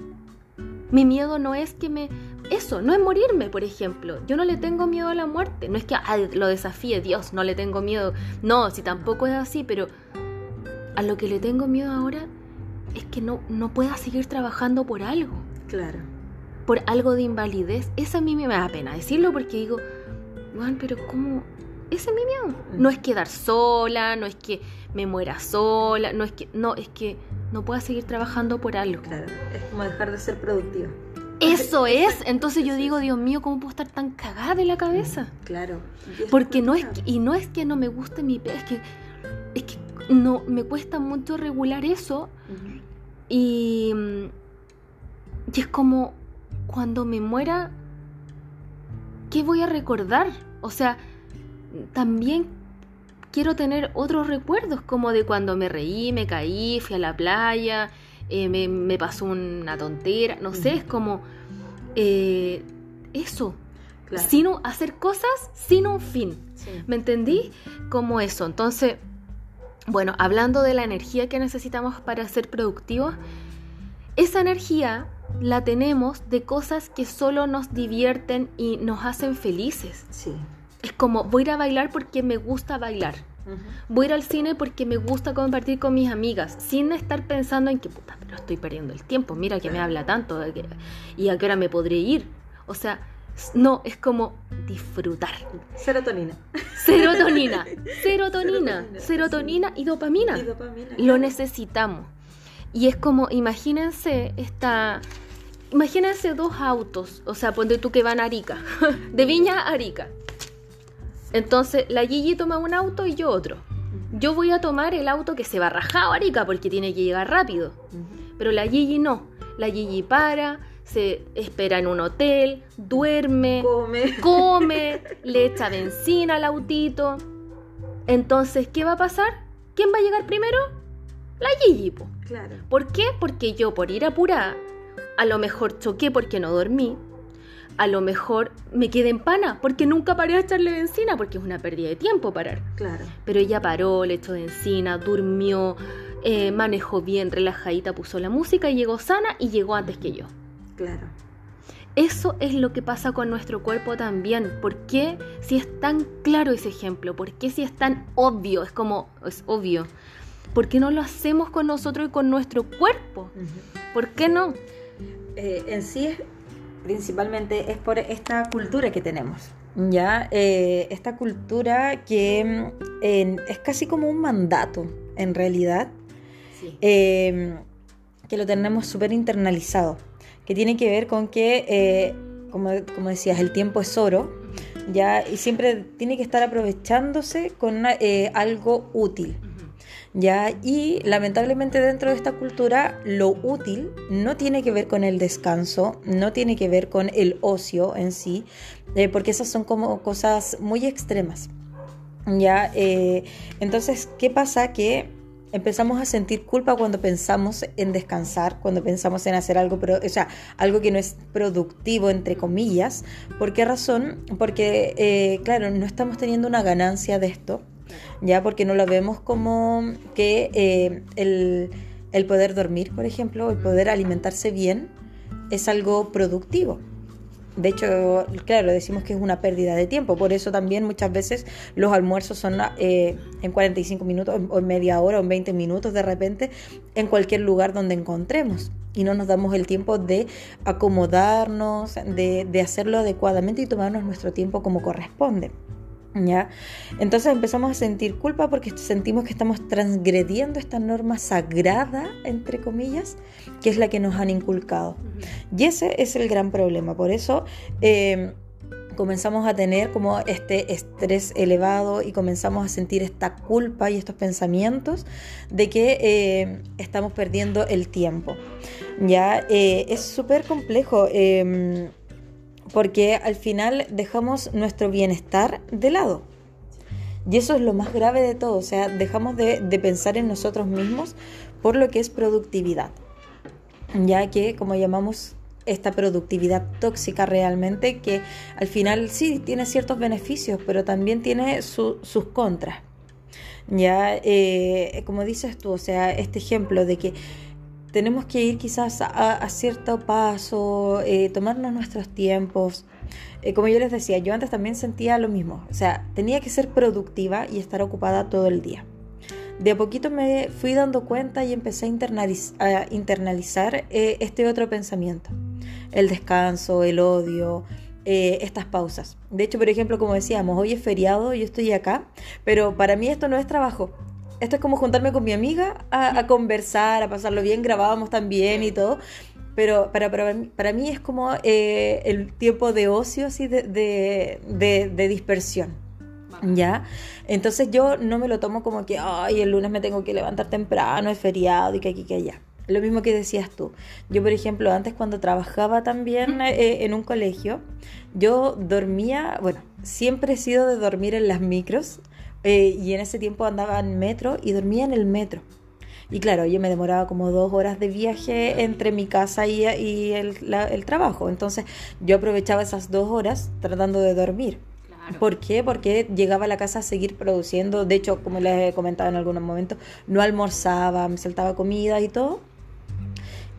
Mi miedo no es que me... Eso, no es morirme, por ejemplo. Yo no le tengo miedo a la muerte. No es que lo desafíe Dios, no le tengo miedo. No, si tampoco es así, pero a lo que le tengo miedo ahora es que no, no pueda seguir trabajando por algo Claro. Por algo de invalidez, eso a mí me da pena decirlo porque digo, Juan, pero ¿cómo? Ese es mi miedo. No es quedar sola, no es que me muera sola, no es que, no, es que no pueda seguir trabajando por algo. Claro. Es como dejar de ser productivo. Eso es. Entonces yo digo, Dios mío, ¿cómo puedo estar tan cagada de la cabeza? Claro. Y es Porque no es que- y no es que no me guste mi pe- es que es que no me cuesta mucho regular eso. Y, mm, y es como cuando me muera, ¿qué voy a recordar? O sea, también quiero tener otros recuerdos, como de cuando me reí, me caí, fui a la playa, eh, me, me pasó una tontera, no sé, es como eh, eso, Claro. sin un- hacer cosas sin un fin. Sí. ¿Me entendí? Como eso. Entonces, bueno, hablando de la energía que necesitamos para ser productivos, esa energía la tenemos de cosas que solo nos divierten y nos hacen felices. Sí. Es como, voy a ir a bailar porque me gusta bailar. Voy a ir al cine porque me gusta compartir con mis amigas, sin estar pensando en que, puta, pero estoy perdiendo el tiempo, mira que me habla tanto, de que- y a qué hora me podré ir. O sea, no, es como disfrutar. Serotonina. Serotonina, serotonina, Serotonina, serotonina y dopamina. Y dopamina. Lo necesitamos. Y es como, imagínense esta... Imagínense dos autos, o sea, ponte tú que van a Arica, de Viña a Arica. Entonces, la Gigi toma un auto y yo otro. Yo voy a tomar el auto que se va rajado a Arica porque tiene que llegar rápido. Pero la Gigi no. La Gigi para, se espera en un hotel, duerme, Come. come, le echa benzina al autito. Entonces, ¿qué va a pasar? ¿Quién va a llegar primero? La Gigi, po. Claro. ¿Por qué? Porque yo por ir apurada, a lo mejor choqué porque no dormí, a lo mejor me quedé en pana porque nunca paré a echarle benzina porque es una pérdida de tiempo parar. Claro. Pero ella paró, le echó benzina, durmió, eh, manejó bien, relajadita, puso la música y llegó sana y llegó antes que yo. Claro. Eso es lo que pasa con nuestro cuerpo también. ¿Por qué si es tan claro ese ejemplo? ¿Por qué si es tan obvio? Es como, es obvio. ¿Por qué no lo hacemos con nosotros y con nuestro cuerpo? ¿Por qué no? Eh, en sí es principalmente es por esta cultura que tenemos. Ya, Eh, esta cultura que es casi como un mandato, en realidad, Sí. eh, que lo tenemos súper internalizado, que tiene que ver con que, eh, como, como decías, el tiempo es oro, ya, y siempre tiene que estar aprovechándose con una- algo útil. ¿Ya? Y lamentablemente dentro de esta cultura lo útil no tiene que ver con el descanso, no tiene que ver con el ocio en sí, eh, porque esas son como cosas muy extremas. ¿ya? Eh, entonces, ¿qué pasa? Que empezamos a sentir culpa cuando pensamos en descansar, cuando pensamos en hacer algo, pero, o sea, algo que no es productivo, entre comillas. ¿Por qué razón? Porque, eh, claro, no estamos teniendo una ganancia de esto, ya porque no lo vemos como que eh, el, el poder dormir, por ejemplo, el poder alimentarse bien, es algo productivo. De hecho, claro, decimos que es una pérdida de tiempo. Por eso también muchas veces los almuerzos son eh, en 45 minutos o en media hora o en 20 minutos de repente en cualquier lugar donde encontremos. Y no nos damos el tiempo de acomodarnos, de, de hacerlo adecuadamente y tomarnos nuestro tiempo como corresponde. ¿Ya? Entonces empezamos a sentir culpa porque sentimos que estamos transgrediendo esta norma sagrada, entre comillas, que es la que nos han inculcado. Y ese es el gran problema. Por eso em, comenzamos a tener como este estrés elevado y comenzamos a sentir esta culpa y estos pensamientos de que em, estamos perdiendo el tiempo. Ya eh, es súper complejo em, porque al final dejamos nuestro bienestar de lado. Y eso es lo más grave de todo, o sea, dejamos de, pensar en nosotros mismos por lo que es productividad, ya que como llamamos esta productividad tóxica realmente, que al final sí tiene ciertos beneficios, pero también tiene sus contras. Ya, eh, como dices tú, o sea, este ejemplo de que tenemos que ir quizás a, cierto paso, eh, tomarnos nuestros tiempos. Eh, como yo les decía, yo antes también sentía lo mismo, o sea, tenía que ser productiva y estar ocupada todo el día. De a poquito me fui dando cuenta y empecé a, internalizar eh, este otro pensamiento, el descanso, el odio, estas pausas. De hecho, por ejemplo, como decíamos, hoy es feriado, yo estoy acá, pero para mí esto no es trabajo, esto es como juntarme con mi amiga a, conversar, a pasarlo bien, grabábamos también y todo. Pero para, para, mí es como eh, el tiempo de ocio, así de, de, dispersión. ¿Ya? Entonces yo no me lo tomo como que, ay, el lunes me tengo que levantar temprano, es feriado y que aquí, que allá. Lo mismo que decías tú. Yo, por ejemplo, antes cuando trabajaba también eh, en un colegio, yo dormía, bueno, siempre he sido de dormir en las micros. Eh, y en ese tiempo andaba en metro y dormía en el metro. Y claro, yo me demoraba como dos horas de viaje entre mi casa y, el, trabajo. Entonces yo aprovechaba esas dos horas tratando de dormir. ¿Por qué? Porque llegaba a la casa a seguir produciendo. De hecho, como les he comentado en algunos momentos, no almorzaba, me saltaba comida y todo.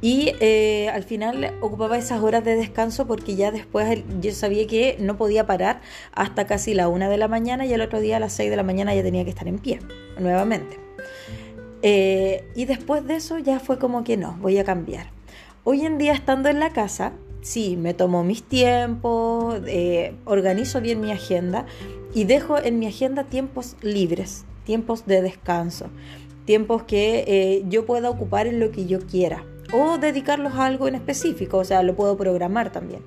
Y eh, al final ocupaba esas horas de descanso porque ya después yo sabía que no podía parar hasta casi la una de la mañana y el otro día a las seis de la mañana ya tenía que estar en pie nuevamente. Eh, y después de eso ya fue como que no, voy a cambiar. Hoy en día estando en la casa, sí, me tomo mis tiempos, eh, organizo bien mi agenda y dejo en mi agenda tiempos libres, tiempos de descanso, tiempos que yo pueda ocupar en lo que yo quiera o dedicarlos a algo en específico, o sea, lo puedo programar también.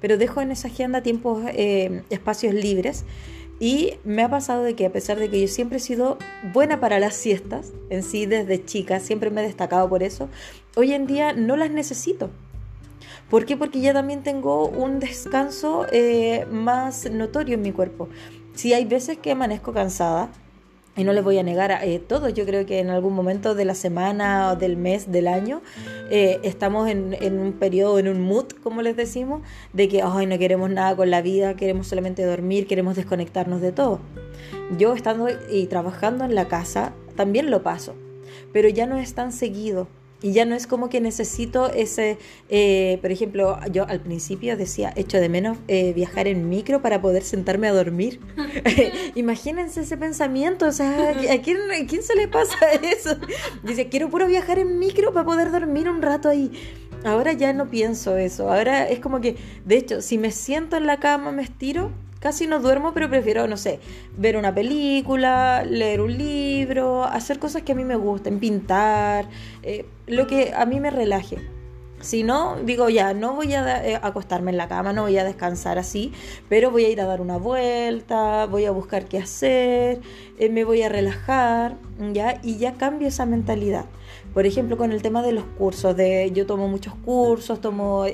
Pero dejo en esa agenda tiempos, eh, espacios libres y me ha pasado de que a pesar de que yo siempre he sido buena para las siestas, en sí desde chica, siempre me he destacado por eso, hoy en día no las necesito. ¿Por qué? Porque ya también tengo un descanso eh, más notorio en mi cuerpo. Si hay veces que amanezco cansada, y no les voy a negar a eh, todos, yo creo que en algún momento de la semana o del mes, del año, eh, estamos en, un periodo, en un mood, como les decimos, de que Ay, no queremos nada con la vida, queremos solamente dormir, queremos desconectarnos de todo. Yo estando y trabajando en la casa, también lo paso, pero ya no es tan seguido. Y ya no es como que necesito ese, eh, por ejemplo, yo al principio decía, echo de menos eh, viajar en micro para poder sentarme a dormir. Imagínense ese pensamiento, o sea, ¿a quién, quién se le pasa eso? Dice, quiero puro viajar en micro para poder dormir un rato ahí. Ahora ya no pienso eso, ahora es como que, de hecho, si me siento en la cama, me estiro, Casi no duermo, pero prefiero, no sé, ver una película, leer un libro, hacer cosas que a mí me gusten, pintar, eh, lo que a mí me relaje. Si no, digo ya, no voy a eh, acostarme en la cama, no voy a descansar así, pero voy a ir a dar una vuelta, voy a buscar qué hacer, eh, me voy a relajar, ¿ya? Y ya cambio esa mentalidad. Por ejemplo, con el tema de los cursos, de, yo tomo muchos cursos, tomo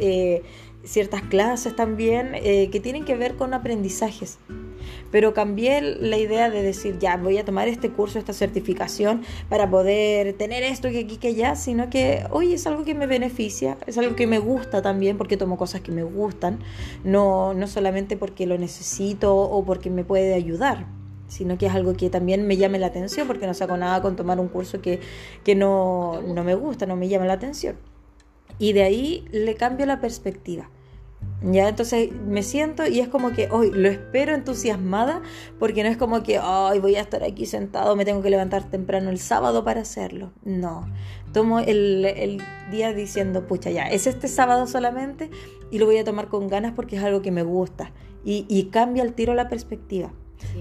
ciertas clases también eh, que tienen que ver con aprendizajes. Pero cambié la idea de decir, ya, voy a tomar este curso, esta certificación para poder tener esto que aquí, que allá, sino que hoy es algo que me beneficia, es algo que me gusta también porque tomo cosas que me gustan, no, no solamente porque lo necesito o porque me puede ayudar sino que es algo que también me llame la atención, porque no saco nada con tomar un curso que, que no, no me gusta, no me llama la atención. Y de ahí le cambio la perspectiva. Ya, entonces me siento y es como que hoy lo espero entusiasmada porque no es como que hoy voy a estar aquí sentado, me tengo que levantar temprano el sábado para hacerlo. No, tomo el, día diciendo, pucha, ya, es este sábado solamente y lo voy a tomar con ganas porque es algo que me gusta y, cambia el tiro la perspectiva.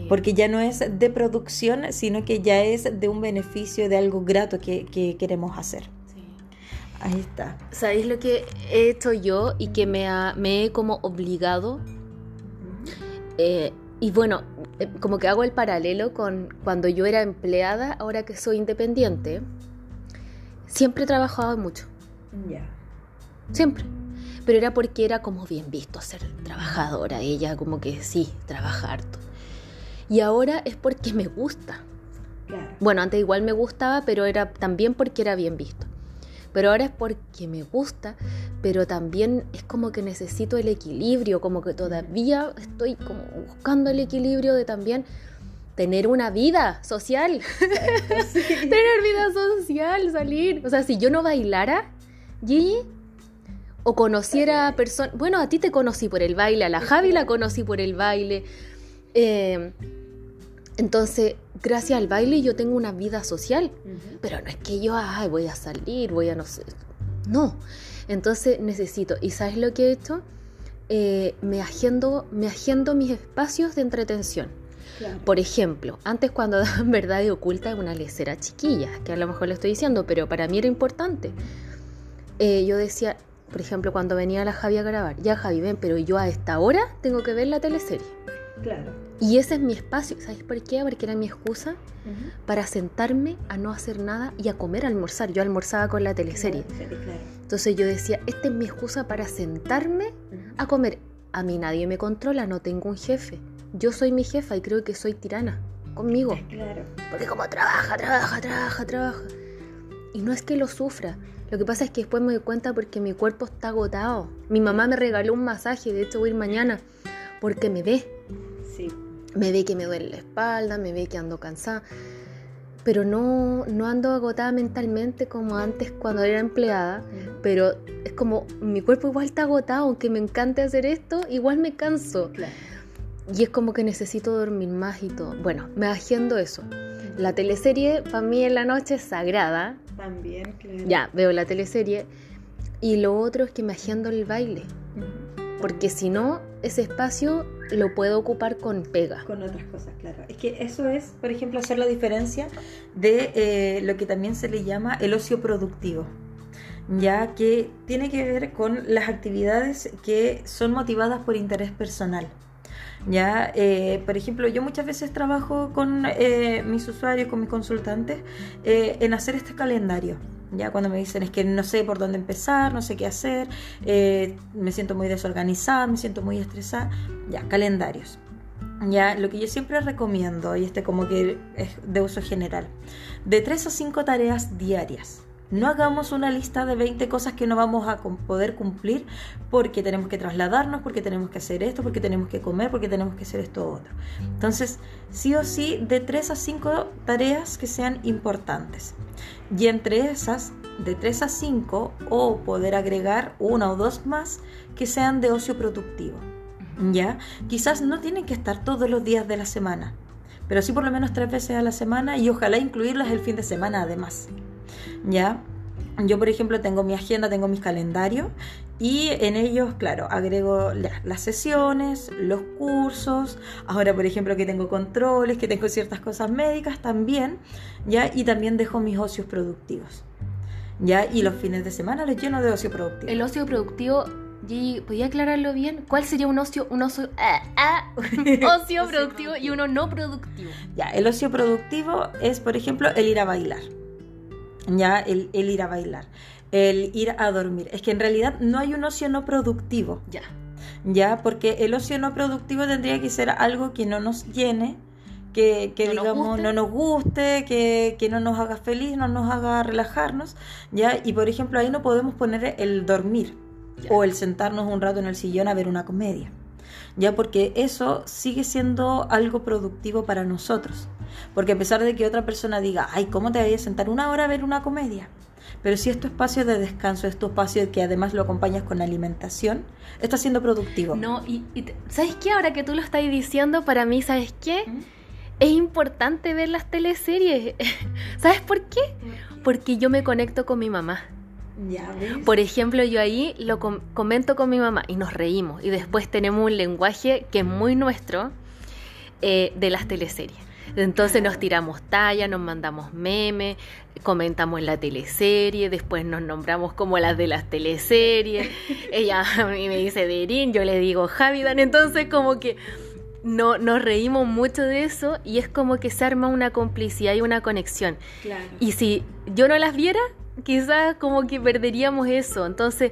Porque ya no es de producción, sino que ya es de un beneficio, de algo grato que, que queremos hacer. Ahí está. ¿Sabéis lo que he hecho yo y que me, me he como obligado? Eh, y bueno, eh, como que hago el paralelo con cuando yo era empleada, ahora que soy independiente. Siempre he trabajado mucho. Ya. Siempre. Pero era porque era como bien visto ser trabajadora. Ella como que sí, trabaja harto. Y ahora es porque me gusta. Claro. Bueno, antes igual me gustaba, pero era también porque era bien visto pero ahora es porque me gusta, pero también es como que necesito el equilibrio, como que todavía estoy como buscando el equilibrio de también tener una vida social, tener vida social, salir, o sea, si yo no bailara, Gigi, o conociera a personas, bueno, a ti te conocí por el baile, a la Javi la conocí por el baile, eh, entonces, gracias al baile yo tengo una vida social, pero no es que yo, ay, voy a salir, voy a no sé, no. Entonces necesito, ¿y sabes lo que he hecho? Eh, me, agendo, me agendo mis espacios de entretención. Por ejemplo, antes cuando daban verdad y oculta una lecera chiquilla, que a lo mejor le estoy diciendo, pero para mí era importante. Eh, yo decía, por ejemplo, cuando venía la Javi a grabar, ya Javi, ven, pero yo a esta hora tengo que ver la teleserie. Claro. Y ese es mi espacio, ¿sabes por qué? Porque era mi excusa para sentarme a no hacer nada y a comer, a almorzar. Yo almorzaba con la teleserie. Entonces yo decía, esta es mi excusa para sentarme a comer. A mí nadie me controla, no tengo un jefe. Yo soy mi jefa y creo que soy tirana conmigo. Claro. Porque como trabaja, trabaja, trabaja, trabaja. Y no es que lo sufra. Lo que pasa es que después me doy cuenta porque mi cuerpo está agotado. Mi mamá me regaló un masaje, de hecho voy a ir mañana, porque me ve me ve que me duele la espalda, me ve que ando cansada, pero no, no ando agotada mentalmente como antes cuando era empleada, pero es como mi cuerpo igual está agotado, aunque me encante hacer esto, igual me canso. Y es como que necesito dormir más y todo. Bueno, me haciendo eso. La teleserie para mí en la noche es sagrada. También, claro. Ya, veo la teleserie. Y lo otro es que me haciendo el baile. Porque si no, ese espacio lo puedo ocupar con pega. Con otras cosas, claro. Es que eso es, por ejemplo, hacer la diferencia de eh, lo que también se le llama el ocio productivo ya que tiene que ver con las actividades que son motivadas por interés personal. Ya, eh, por ejemplo, yo muchas veces trabajo con eh, mis usuarios, con mis consultantes, en hacer este calendario. Ya cuando me dicen es que no sé por dónde empezar, no sé qué hacer, eh, me siento muy desorganizada, me siento muy estresada, ya, calendarios. Ya, lo que yo siempre recomiendo, y este como que es de uso general, de 3 a 5 tareas diarias. No hagamos una lista de 20 cosas que no vamos a poder cumplir porque tenemos que trasladarnos, porque tenemos que hacer esto, porque tenemos que comer, porque tenemos que hacer esto otro. Entonces, sí o sí, de 3 a 5 tareas que sean importantes. Y entre esas, de 3 a 5, o poder agregar una o dos más que sean de ocio productivo. ¿Ya? Quizás no tienen que estar todos los días de la semana, pero sí por lo menos tres veces a la semana y ojalá incluirlas el fin de semana además. ¿Ya? Yo, por ejemplo, tengo mi agenda, tengo mis calendarios y en ellos, claro, agrego las sesiones, los cursos, ahora, por ejemplo, que tengo controles, que tengo ciertas cosas médicas también, ¿ya? Y también dejo mis ocios productivos, ¿ya? Y los fines de semana los lleno de ocio productivo. El ocio productivo y ¿podía aclararlo bien? ¿Cuál sería un ocio, un ocio, ah, ah, ocio productivo y uno no productivo? Ya, el ocio productivo es, por ejemplo, el ir a bailar ya el, ir a bailar, el ir a dormir. Es que en realidad no hay un ocio no productivo. Ya. Ya, porque el ocio no productivo tendría que ser algo que no nos llene, que, que digamos no nos guste, que, que, no nos haga feliz, no nos haga relajarnos, ¿ya? Y por ejemplo ahí no podemos poner el dormir o el sentarnos un rato en el sillón a ver una comedia, ¿ya? Porque eso sigue siendo algo productivo para nosotros. Porque a pesar de que otra persona diga, ay, ¿cómo te voy a sentar una hora a ver una comedia? Pero si es tu espacio de descanso, es tu espacio que además lo acompañas con alimentación, está siendo productivo. No, y, ¿sabes qué? Ahora que tú lo estás diciendo, para mí, ¿sabes qué? Es importante ver las teleseries. ¿Sabes por qué? Porque yo me conecto con mi mamá. Ya, ¿ves? Por ejemplo, yo ahí lo comento con mi mamá y nos reímos. Y después tenemos un lenguaje que es muy nuestro eh, de las teleseries. Entonces nos tiramos talla, nos mandamos memes, comentamos la teleserie, después nos nombramos como las de las teleseries. Ella a mí me dice Derin, yo le digo Javidan, entonces como que no, nos reímos mucho de eso y es como que se arma una complicidad y una conexión. Y si yo no las viera, quizás como que perderíamos eso. Entonces,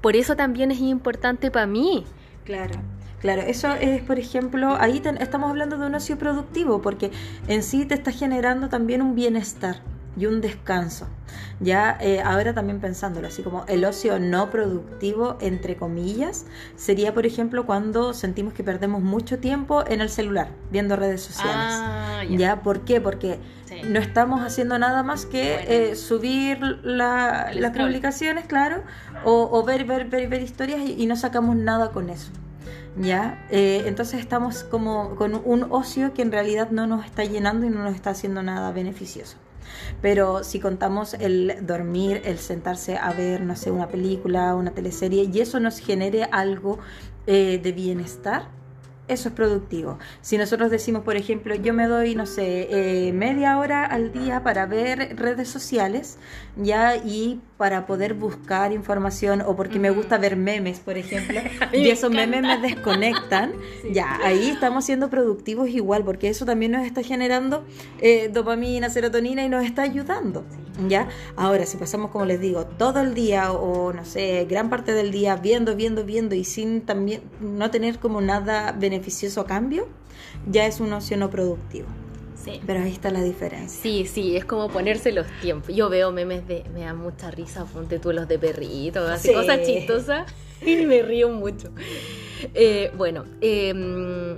por eso también es importante para mí. Claro. Claro, eso es, por ejemplo, ahí estamos hablando de un ocio productivo, porque en sí te está generando también un bienestar y un descanso. Ya eh, ahora también pensándolo, así como el ocio no productivo, entre comillas, sería, por ejemplo, cuando sentimos que perdemos mucho tiempo en el celular, viendo redes sociales. Ah, ya. ¿Por qué? Porque no estamos haciendo nada más que eh, subir las publicaciones, claro, o, ver, ver, ver, ver historias y no sacamos nada con eso. ¿Ya? Eh, entonces estamos como con un ocio que en realidad no nos está llenando y no nos está haciendo nada beneficioso. Pero si contamos el dormir, el sentarse a ver, no sé, una película, una teleserie, y eso nos genere algo eh, de bienestar, eso es productivo. Si nosotros decimos, por ejemplo, yo me doy, no sé, eh, media hora al día para ver redes sociales, ya, y para poder buscar información, o porque me gusta ver memes, por ejemplo, y esos memes me desconectan, ya, ahí estamos siendo productivos igual, porque eso también nos está generando eh, dopamina, serotonina y nos está ayudando, ya. Ahora, si pasamos, como les digo, todo el día, o no sé, gran parte del día viendo, viendo, viendo, y sin también no tener como nada beneficioso, beneficioso a cambio, ya es un ocio no productivo. Sí. Pero ahí está la diferencia. Sí, sí, es como ponerse los tiempos. Yo veo memes de, me da mucha risa, ponte tú los de perritos, así cosas chistosas y me río mucho. Eh, bueno, em,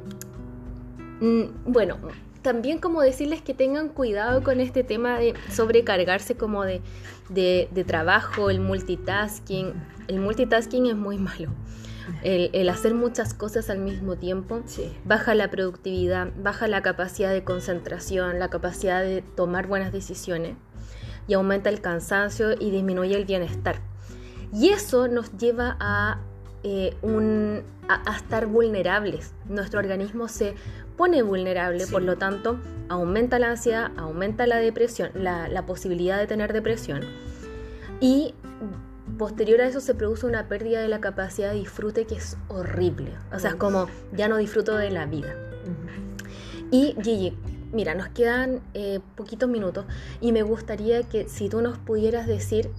mm, bueno, también como decirles que tengan cuidado con este tema de sobrecargarse como de, de, de trabajo, el multitasking. El multitasking es muy malo el, hacer muchas cosas al mismo tiempo baja la productividad, baja la capacidad de concentración, la capacidad de tomar buenas decisiones y aumenta el cansancio y disminuye el bienestar. Y eso nos lleva a, eh, un, a, estar vulnerables. Nuestro organismo se pone vulnerable, por lo tanto, aumenta la ansiedad, aumenta la depresión, la, la posibilidad de tener depresión y posterior a eso se produce una pérdida de la capacidad de disfrute que es horrible. O sea, es como ya no disfruto de la vida. Y Gigi, mira, nos quedan eh, poquitos minutos y me gustaría que si tú nos pudieras decir,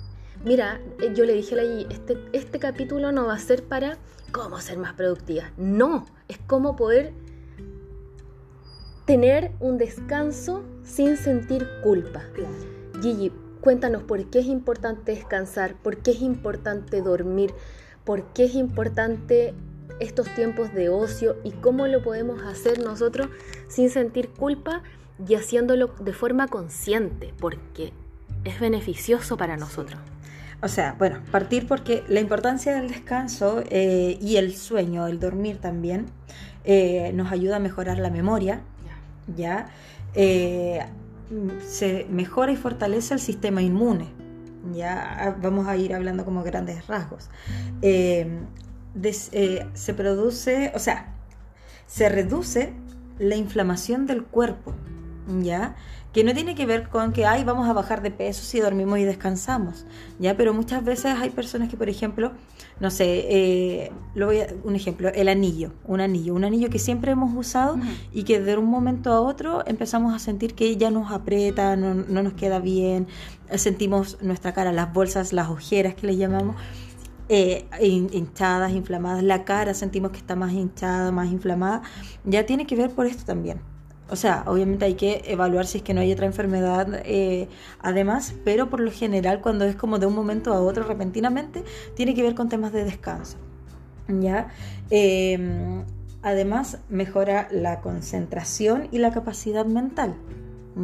mira, eh, yo le dije a la Gigi, este, este capítulo no va a ser para cómo ser más productiva. No, es cómo poder tener un descanso sin sentir culpa. Gigi, Cuéntanos por qué es importante descansar, por qué es importante dormir, por qué es importante estos tiempos de ocio y cómo lo podemos hacer nosotros sin sentir culpa y haciéndolo de forma consciente, porque es beneficioso para nosotros. O sea, bueno, partir porque la importancia del descanso eh, y el sueño, el dormir también, eh, nos ayuda a mejorar la memoria, ¿ya? Eh, se mejora y fortalece el sistema inmune. Ya vamos a ir hablando como grandes rasgos. Eh, eh, se produce, o sea, se reduce la inflamación del cuerpo, ¿ya? Que no tiene que ver con que, ay, vamos a bajar de peso si dormimos y descansamos, ¿ya? Pero muchas veces hay personas que, por ejemplo, no sé, eh, lo voy a, un ejemplo, el anillo, un anillo, un anillo que siempre hemos usado y que de un momento a otro empezamos a sentir que ya nos aprieta, no, nos queda bien, sentimos nuestra cara, las bolsas, las ojeras que le llamamos. Eh, hinchadas, inflamadas, la cara sentimos que está más hinchada, más inflamada, ya tiene que ver por esto también. O sea, obviamente hay que evaluar si es que no hay otra enfermedad eh, además, pero por lo general cuando es como de un momento a otro repentinamente, tiene que ver con temas de descanso. ¿Ya? Em, Además, mejora la concentración y la capacidad mental.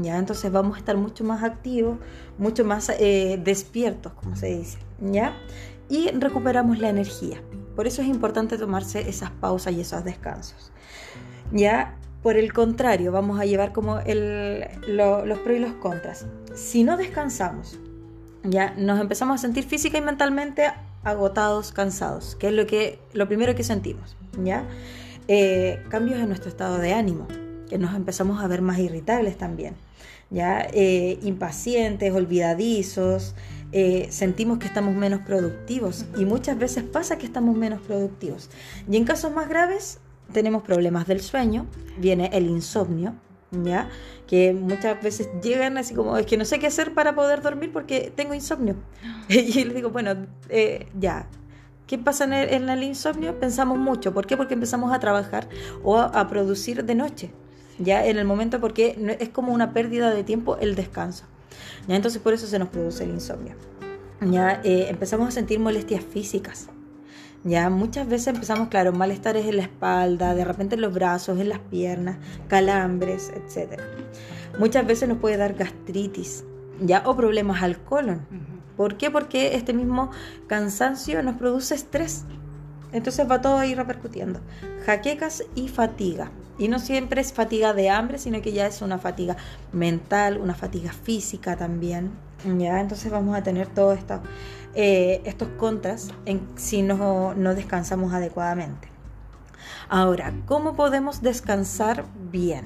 ¿ya? Entonces vamos a estar mucho más activos, mucho más eh, despiertos, como se dice, ¿ya? Y recuperamos la energía. Por eso es importante tomarse esas pausas y esos descansos. ¿Ya? Por el contrario, vamos a llevar como los pros y los contras. Si no descansamos, ya nos empezamos a sentir física y mentalmente agotados, cansados, que es lo, que, lo primero que sentimos, ¿ya? Eh, cambios en nuestro estado de ánimo, que nos empezamos a ver más irritables también, ¿ya? Eh, impacientes, olvidadizos, eh, sentimos que estamos menos productivos y muchas veces pasa que estamos menos productivos. Y en casos más graves tenemos problemas del sueño, viene el insomnio, ¿ya? Que muchas veces llegan así como, es que no sé qué hacer para poder dormir porque tengo insomnio. y les digo, bueno, eh, ya. ¿Qué pasa en el, insomnio? Pensamos mucho. ¿Por qué? Porque empezamos a trabajar o a, producir de noche. Ya en el momento porque es como una pérdida de tiempo el descanso. ¿ya? Entonces por eso se nos produce el insomnio. Ya eh, empezamos a sentir molestias físicas. Ya muchas veces empezamos, claro, malestares en la espalda, de repente en los brazos, en las piernas, calambres, etc. Muchas veces nos puede dar gastritis, ya o problemas al colon. ¿Por qué? Porque este mismo cansancio nos produce estrés. Entonces va todo ahí repercutiendo. Jaquecas y fatiga. Y no siempre es fatiga de hambre, sino que ya es una fatiga mental, una fatiga física también. ¿Ya? Entonces vamos a tener todo esto eh, estos contras en, si no, no descansamos adecuadamente. Ahora, ¿cómo podemos descansar bien?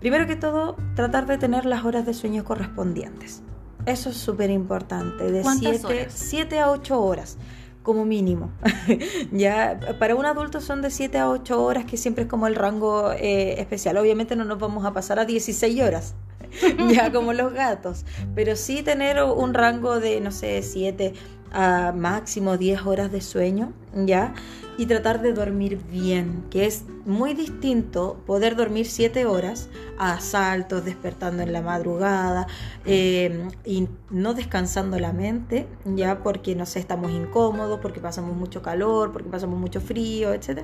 Primero que todo, tratar de tener las horas de sueño correspondientes. Eso es súper importante, de 7 a 8 horas como mínimo. ya para un adulto son de 7 a 8 horas, que siempre es como el rango eh, especial. Obviamente no nos vamos a pasar a 16 horas, ya como los gatos, pero sí tener un rango de, no sé, 7 a máximo 10 horas de sueño, ¿ya? Y tratar de dormir bien, que es muy distinto poder dormir 7 horas a saltos, despertando en la madrugada eh, y no descansando la mente, ya porque, no sé, estamos incómodos, porque pasamos mucho calor, porque pasamos mucho frío, etc.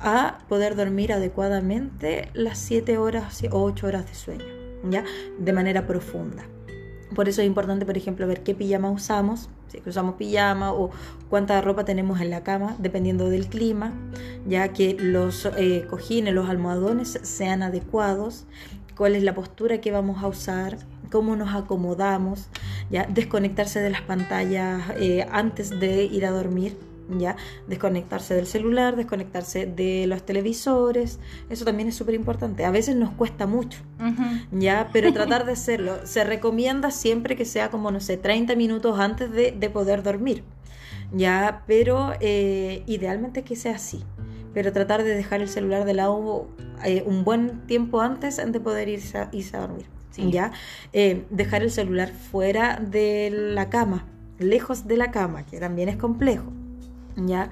A poder dormir adecuadamente las 7 horas o 8 horas de sueño. De manera profunda. Por eso es importante, por ejemplo, ver qué pijama usamos, si usamos pijama o cuánta ropa tenemos en la cama, dependiendo del clima, ya que los eh, cojines, los almohadones sean adecuados, cuál es la postura que vamos a usar, cómo nos acomodamos, ya desconectarse de las pantallas eh, antes de ir a dormir ¿ya? Desconectarse del celular, desconectarse de los televisores, eso también es súper importante. A veces nos cuesta mucho, ¿ya? Pero tratar de hacerlo. Se recomienda siempre que sea como, no sé, 30 minutos antes de, poder dormir, ¿ya? Pero eh, idealmente que sea así. Pero tratar de dejar el celular de lado eh, un buen tiempo antes de poder irse a, irse a dormir. ¿Ya? Eh, dejar el celular fuera de la cama, lejos de la cama, que también es complejo. ¿Ya?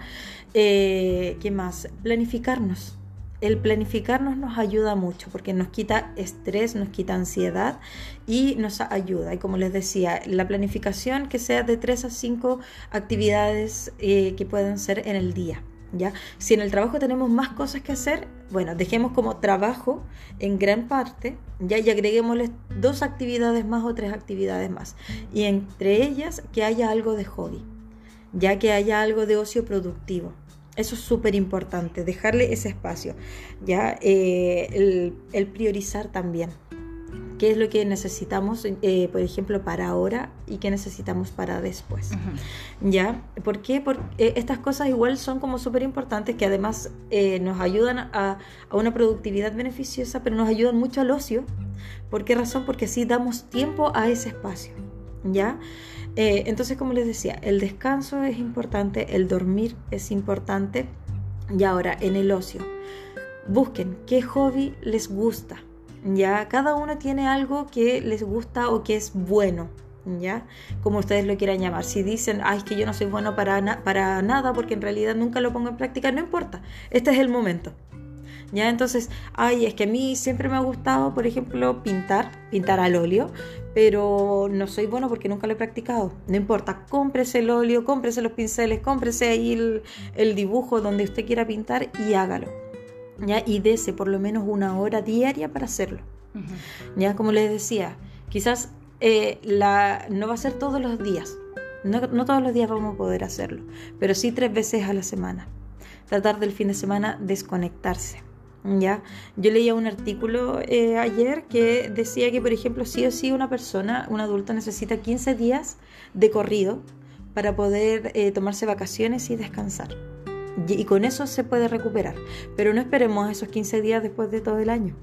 Eh, ¿Qué más? Planificarnos. El planificarnos nos ayuda mucho porque nos quita estrés, nos quita ansiedad y nos ayuda. Y como les decía, la planificación que sea de 3 a 5 actividades eh, que puedan ser en el día. ¿Ya? Si en el trabajo tenemos más cosas que hacer, bueno, dejemos como trabajo en gran parte, ya y agreguémosle dos actividades más o tres actividades más. Y entre ellas que haya algo de hobby ya que haya algo de ocio productivo. Eso es súper importante, dejarle ese espacio, ya eh, el, priorizar también qué es lo que necesitamos, eh, por ejemplo, para ahora y qué necesitamos para después. ¿Ya? ¿Por qué? Porque eh, estas cosas igual son como súper importantes que además nos ayudan a, a, una productividad beneficiosa, pero nos ayudan mucho al ocio. ¿Por qué razón? Porque así damos tiempo a ese espacio. ¿Ya? Eh, entonces, como les decía, el descanso es importante, el dormir es importante. Y ahora, en el ocio, busquen qué hobby les gusta. Ya, cada uno tiene algo que les gusta o que es bueno. ¿ya? Como ustedes lo quieran llamar. Si dicen, ay, es que yo no soy bueno para, para nada porque en realidad nunca lo pongo en práctica, no importa. Este es el momento. ¿ya? Entonces, ay, es que a mí siempre me ha gustado, por ejemplo, pintar, pintar al óleo, pero no soy bueno porque nunca lo he practicado. No importa, cómprese el óleo, cómprese los pinceles, cómprese ahí el, dibujo donde usted quiera pintar y hágalo. ¿ya? Y dese por lo menos una hora diaria para hacerlo. Ya, como les decía, quizás eh, la, no va a ser todos los días. No, no todos los días vamos a poder hacerlo, pero sí tres veces a la semana. Tratar del fin de semana desconectarse. ¿Ya? Yo leía un artículo eh, ayer que decía que, por ejemplo, sí o sí una persona, un adulto necesita 15 días de corrido para poder eh, tomarse vacaciones y descansar. Y, con eso se puede recuperar. Pero no esperemos esos 15 días después de todo el año.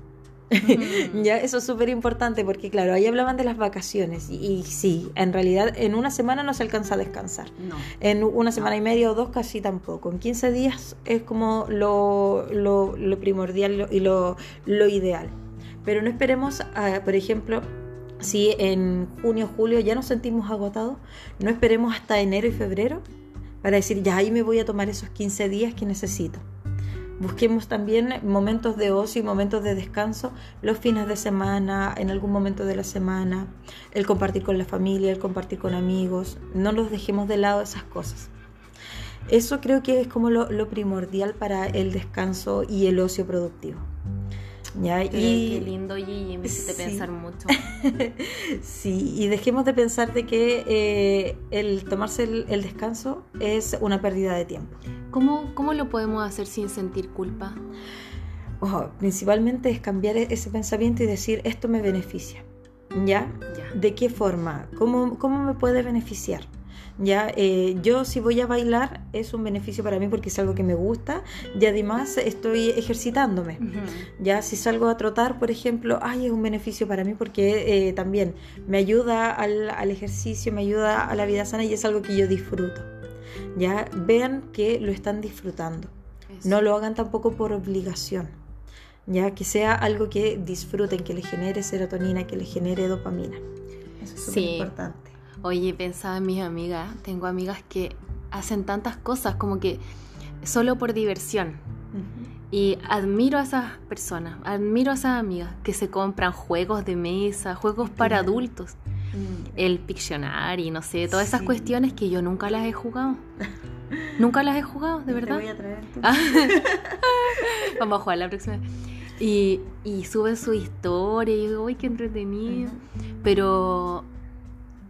Ya, eso es súper importante porque, claro, ahí hablaban de las vacaciones y, y, sí, en realidad en una semana no se alcanza a descansar. No. En una semana y media o dos casi tampoco. En 15 días es como lo, lo, lo primordial y lo, lo, ideal. Pero no esperemos, uh, por ejemplo, si en junio o julio ya nos sentimos agotados, no esperemos hasta enero y febrero para decir, ya ahí me voy a tomar esos 15 días que necesito. Busquemos también momentos de ocio y momentos de descanso los fines de semana, en algún momento de la semana, el compartir con la familia, el compartir con amigos. No los dejemos de lado esas cosas. Eso creo que es como lo, lo primordial para el descanso y el ocio productivo. ¿Ya? Qué, y, qué lindo Gigi, me hiciste sí. pensar mucho. sí, y dejemos de pensar de que eh, el tomarse el, el, descanso es una pérdida de tiempo. ¿Cómo, ¿Cómo lo podemos hacer sin sentir culpa? Oh, principalmente es cambiar ese pensamiento y decir, esto me beneficia. ¿Ya? ya. ¿De qué forma? ¿Cómo, cómo me puede beneficiar? Ya eh, yo si voy a bailar es un beneficio para mí porque es algo que me gusta y además estoy ejercitándome uh -huh. ya si salgo a trotar por ejemplo ay es un beneficio para mí porque eh, también me ayuda al, al, ejercicio me ayuda a la vida sana y es algo que yo disfruto ya vean que lo están disfrutando Eso. no lo hagan tampoco por obligación ya que sea algo que disfruten que le genere serotonina que le genere dopamina eso es súper sí. importante Oye, pensaba en mis amigas. Tengo amigas que hacen tantas cosas como que solo por diversión. Uh -huh. Y admiro a esas personas, admiro a esas amigas que se compran juegos de mesa, juegos para adultos. Mm. El Pictionary, no sé, todas sí. esas cuestiones que yo nunca las he jugado. nunca las he jugado, de verdad. Te voy a traer. Vamos a jugar la próxima vez. Y, y sube su historia y digo, uy, qué entretenido. Uh -huh. Pero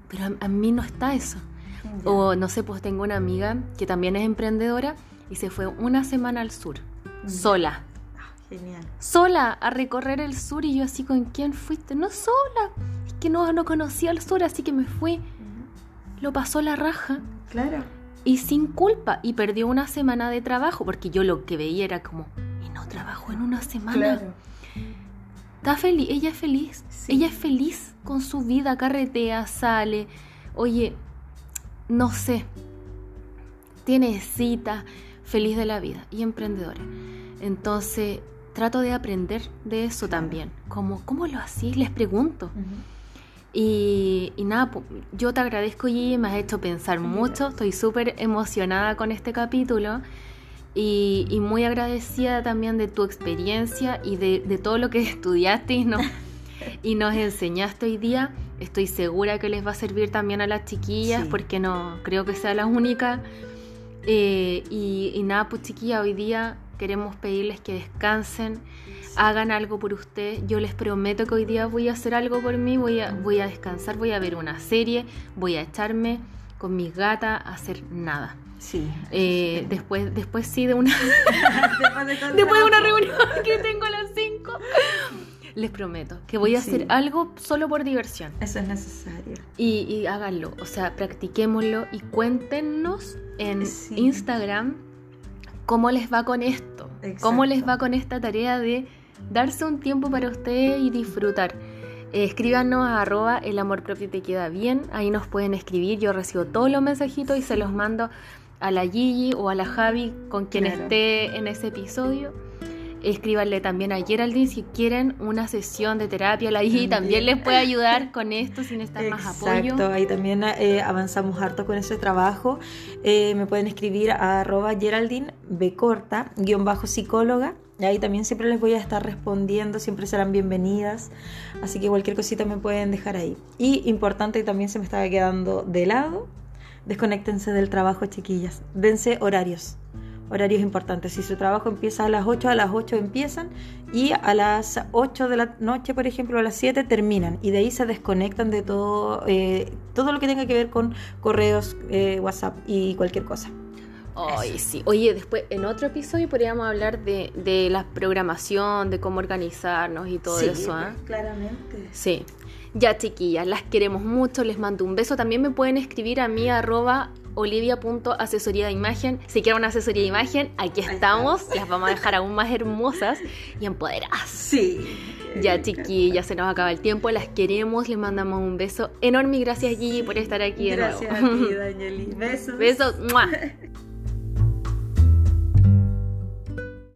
pero a, a mí no está eso. Ya. O no sé, pues tengo una amiga que también es emprendedora y se fue una semana al sur, ya. sola. Ah, genial. Sola a recorrer el sur y yo así, ¿con quién fuiste? No sola. Es que no, no conocía el sur, así que me fui. Uh -huh. Lo pasó la raja. Claro. Y sin culpa. Y perdió una semana de trabajo porque yo lo que veía era como, y no trabajo en una semana. Claro. Está feliz, ella es feliz. Sí. Ella es feliz con su vida, carretea, sale. Oye, no sé. Tiene cita, feliz de la vida y emprendedora. Entonces, trato de aprender de eso también. Como, ¿Cómo lo hacís? Les pregunto. Uh -huh. y, y, nada, yo te agradezco, Gigi, me has hecho pensar mucho. Estoy súper emocionada con este capítulo. Y, y, muy agradecida también de tu experiencia y de, de todo lo que estudiaste y, no, y nos enseñaste hoy día. Estoy segura que les va a servir también a las chiquillas sí. porque no creo que sea la única. Eh, y, y, nada, pues chiquillas, hoy día queremos pedirles que descansen, sí. hagan algo por ustedes. Yo les prometo que hoy día voy a hacer algo por mí, voy a, voy a descansar, voy a ver una serie, voy a echarme con mis gatas a hacer nada. Sí. Eh, después, después sí de una. después, de, después de, una reunión que tengo a las 5. Les prometo que voy a sí. hacer algo solo por diversión. Eso es necesario. Y, y háganlo. O sea, practiquémoslo y cuéntenos en sí. Instagram cómo les va con esto. Exacto. Cómo les va con esta tarea de darse un tiempo para ustedes y disfrutar. Eh, escríbanos a arroba el amor propio te queda bien. Ahí nos pueden escribir. Yo recibo todos los mensajitos y se los mando a la Gigi o a la Javi con quien claro. esté en ese episodio. Escríbanle también a Geraldine si quieren una sesión de terapia. La Gigi también les puede ayudar con esto sin estar más apoyo. Exacto, ahí también eh, avanzamos harto con ese trabajo. Eh, me pueden escribir a arroba Geraldine B corta, guion bajo psicóloga. Ahí también siempre les voy a estar respondiendo, siempre serán bienvenidas. Así que cualquier cosita me pueden dejar ahí. Y importante, también se me estaba quedando de lado, desconéctense del trabajo, chiquillas. Dense horarios. horarios importantes. Si su trabajo empieza a las 8, a las 8 empiezan y a las 8 de la noche, por ejemplo, a las 7 terminan y de ahí se desconectan de todo, eh, todo lo que tenga que ver con correos, eh, WhatsApp y cualquier cosa. Ay, sí. Oye, después en otro episodio podríamos hablar de, de la programación, de cómo organizarnos y todo eso. ¿ah? Claramente. Sí. Ya, chiquillas, las queremos mucho, les mando un beso. También me pueden escribir a mí arroba olivia.asesoría de imagen. Si quieren una asesoría de imagen, aquí estamos. Las vamos a dejar aún más hermosas y empoderadas. Sí. Ya, chiquillas, se nos acaba el tiempo. Las queremos, les mandamos un beso enorme gracias, Gigi, por estar aquí gracias de nuevo. Gracias a ti, Danieli. Besos. Besos. ¡Mua!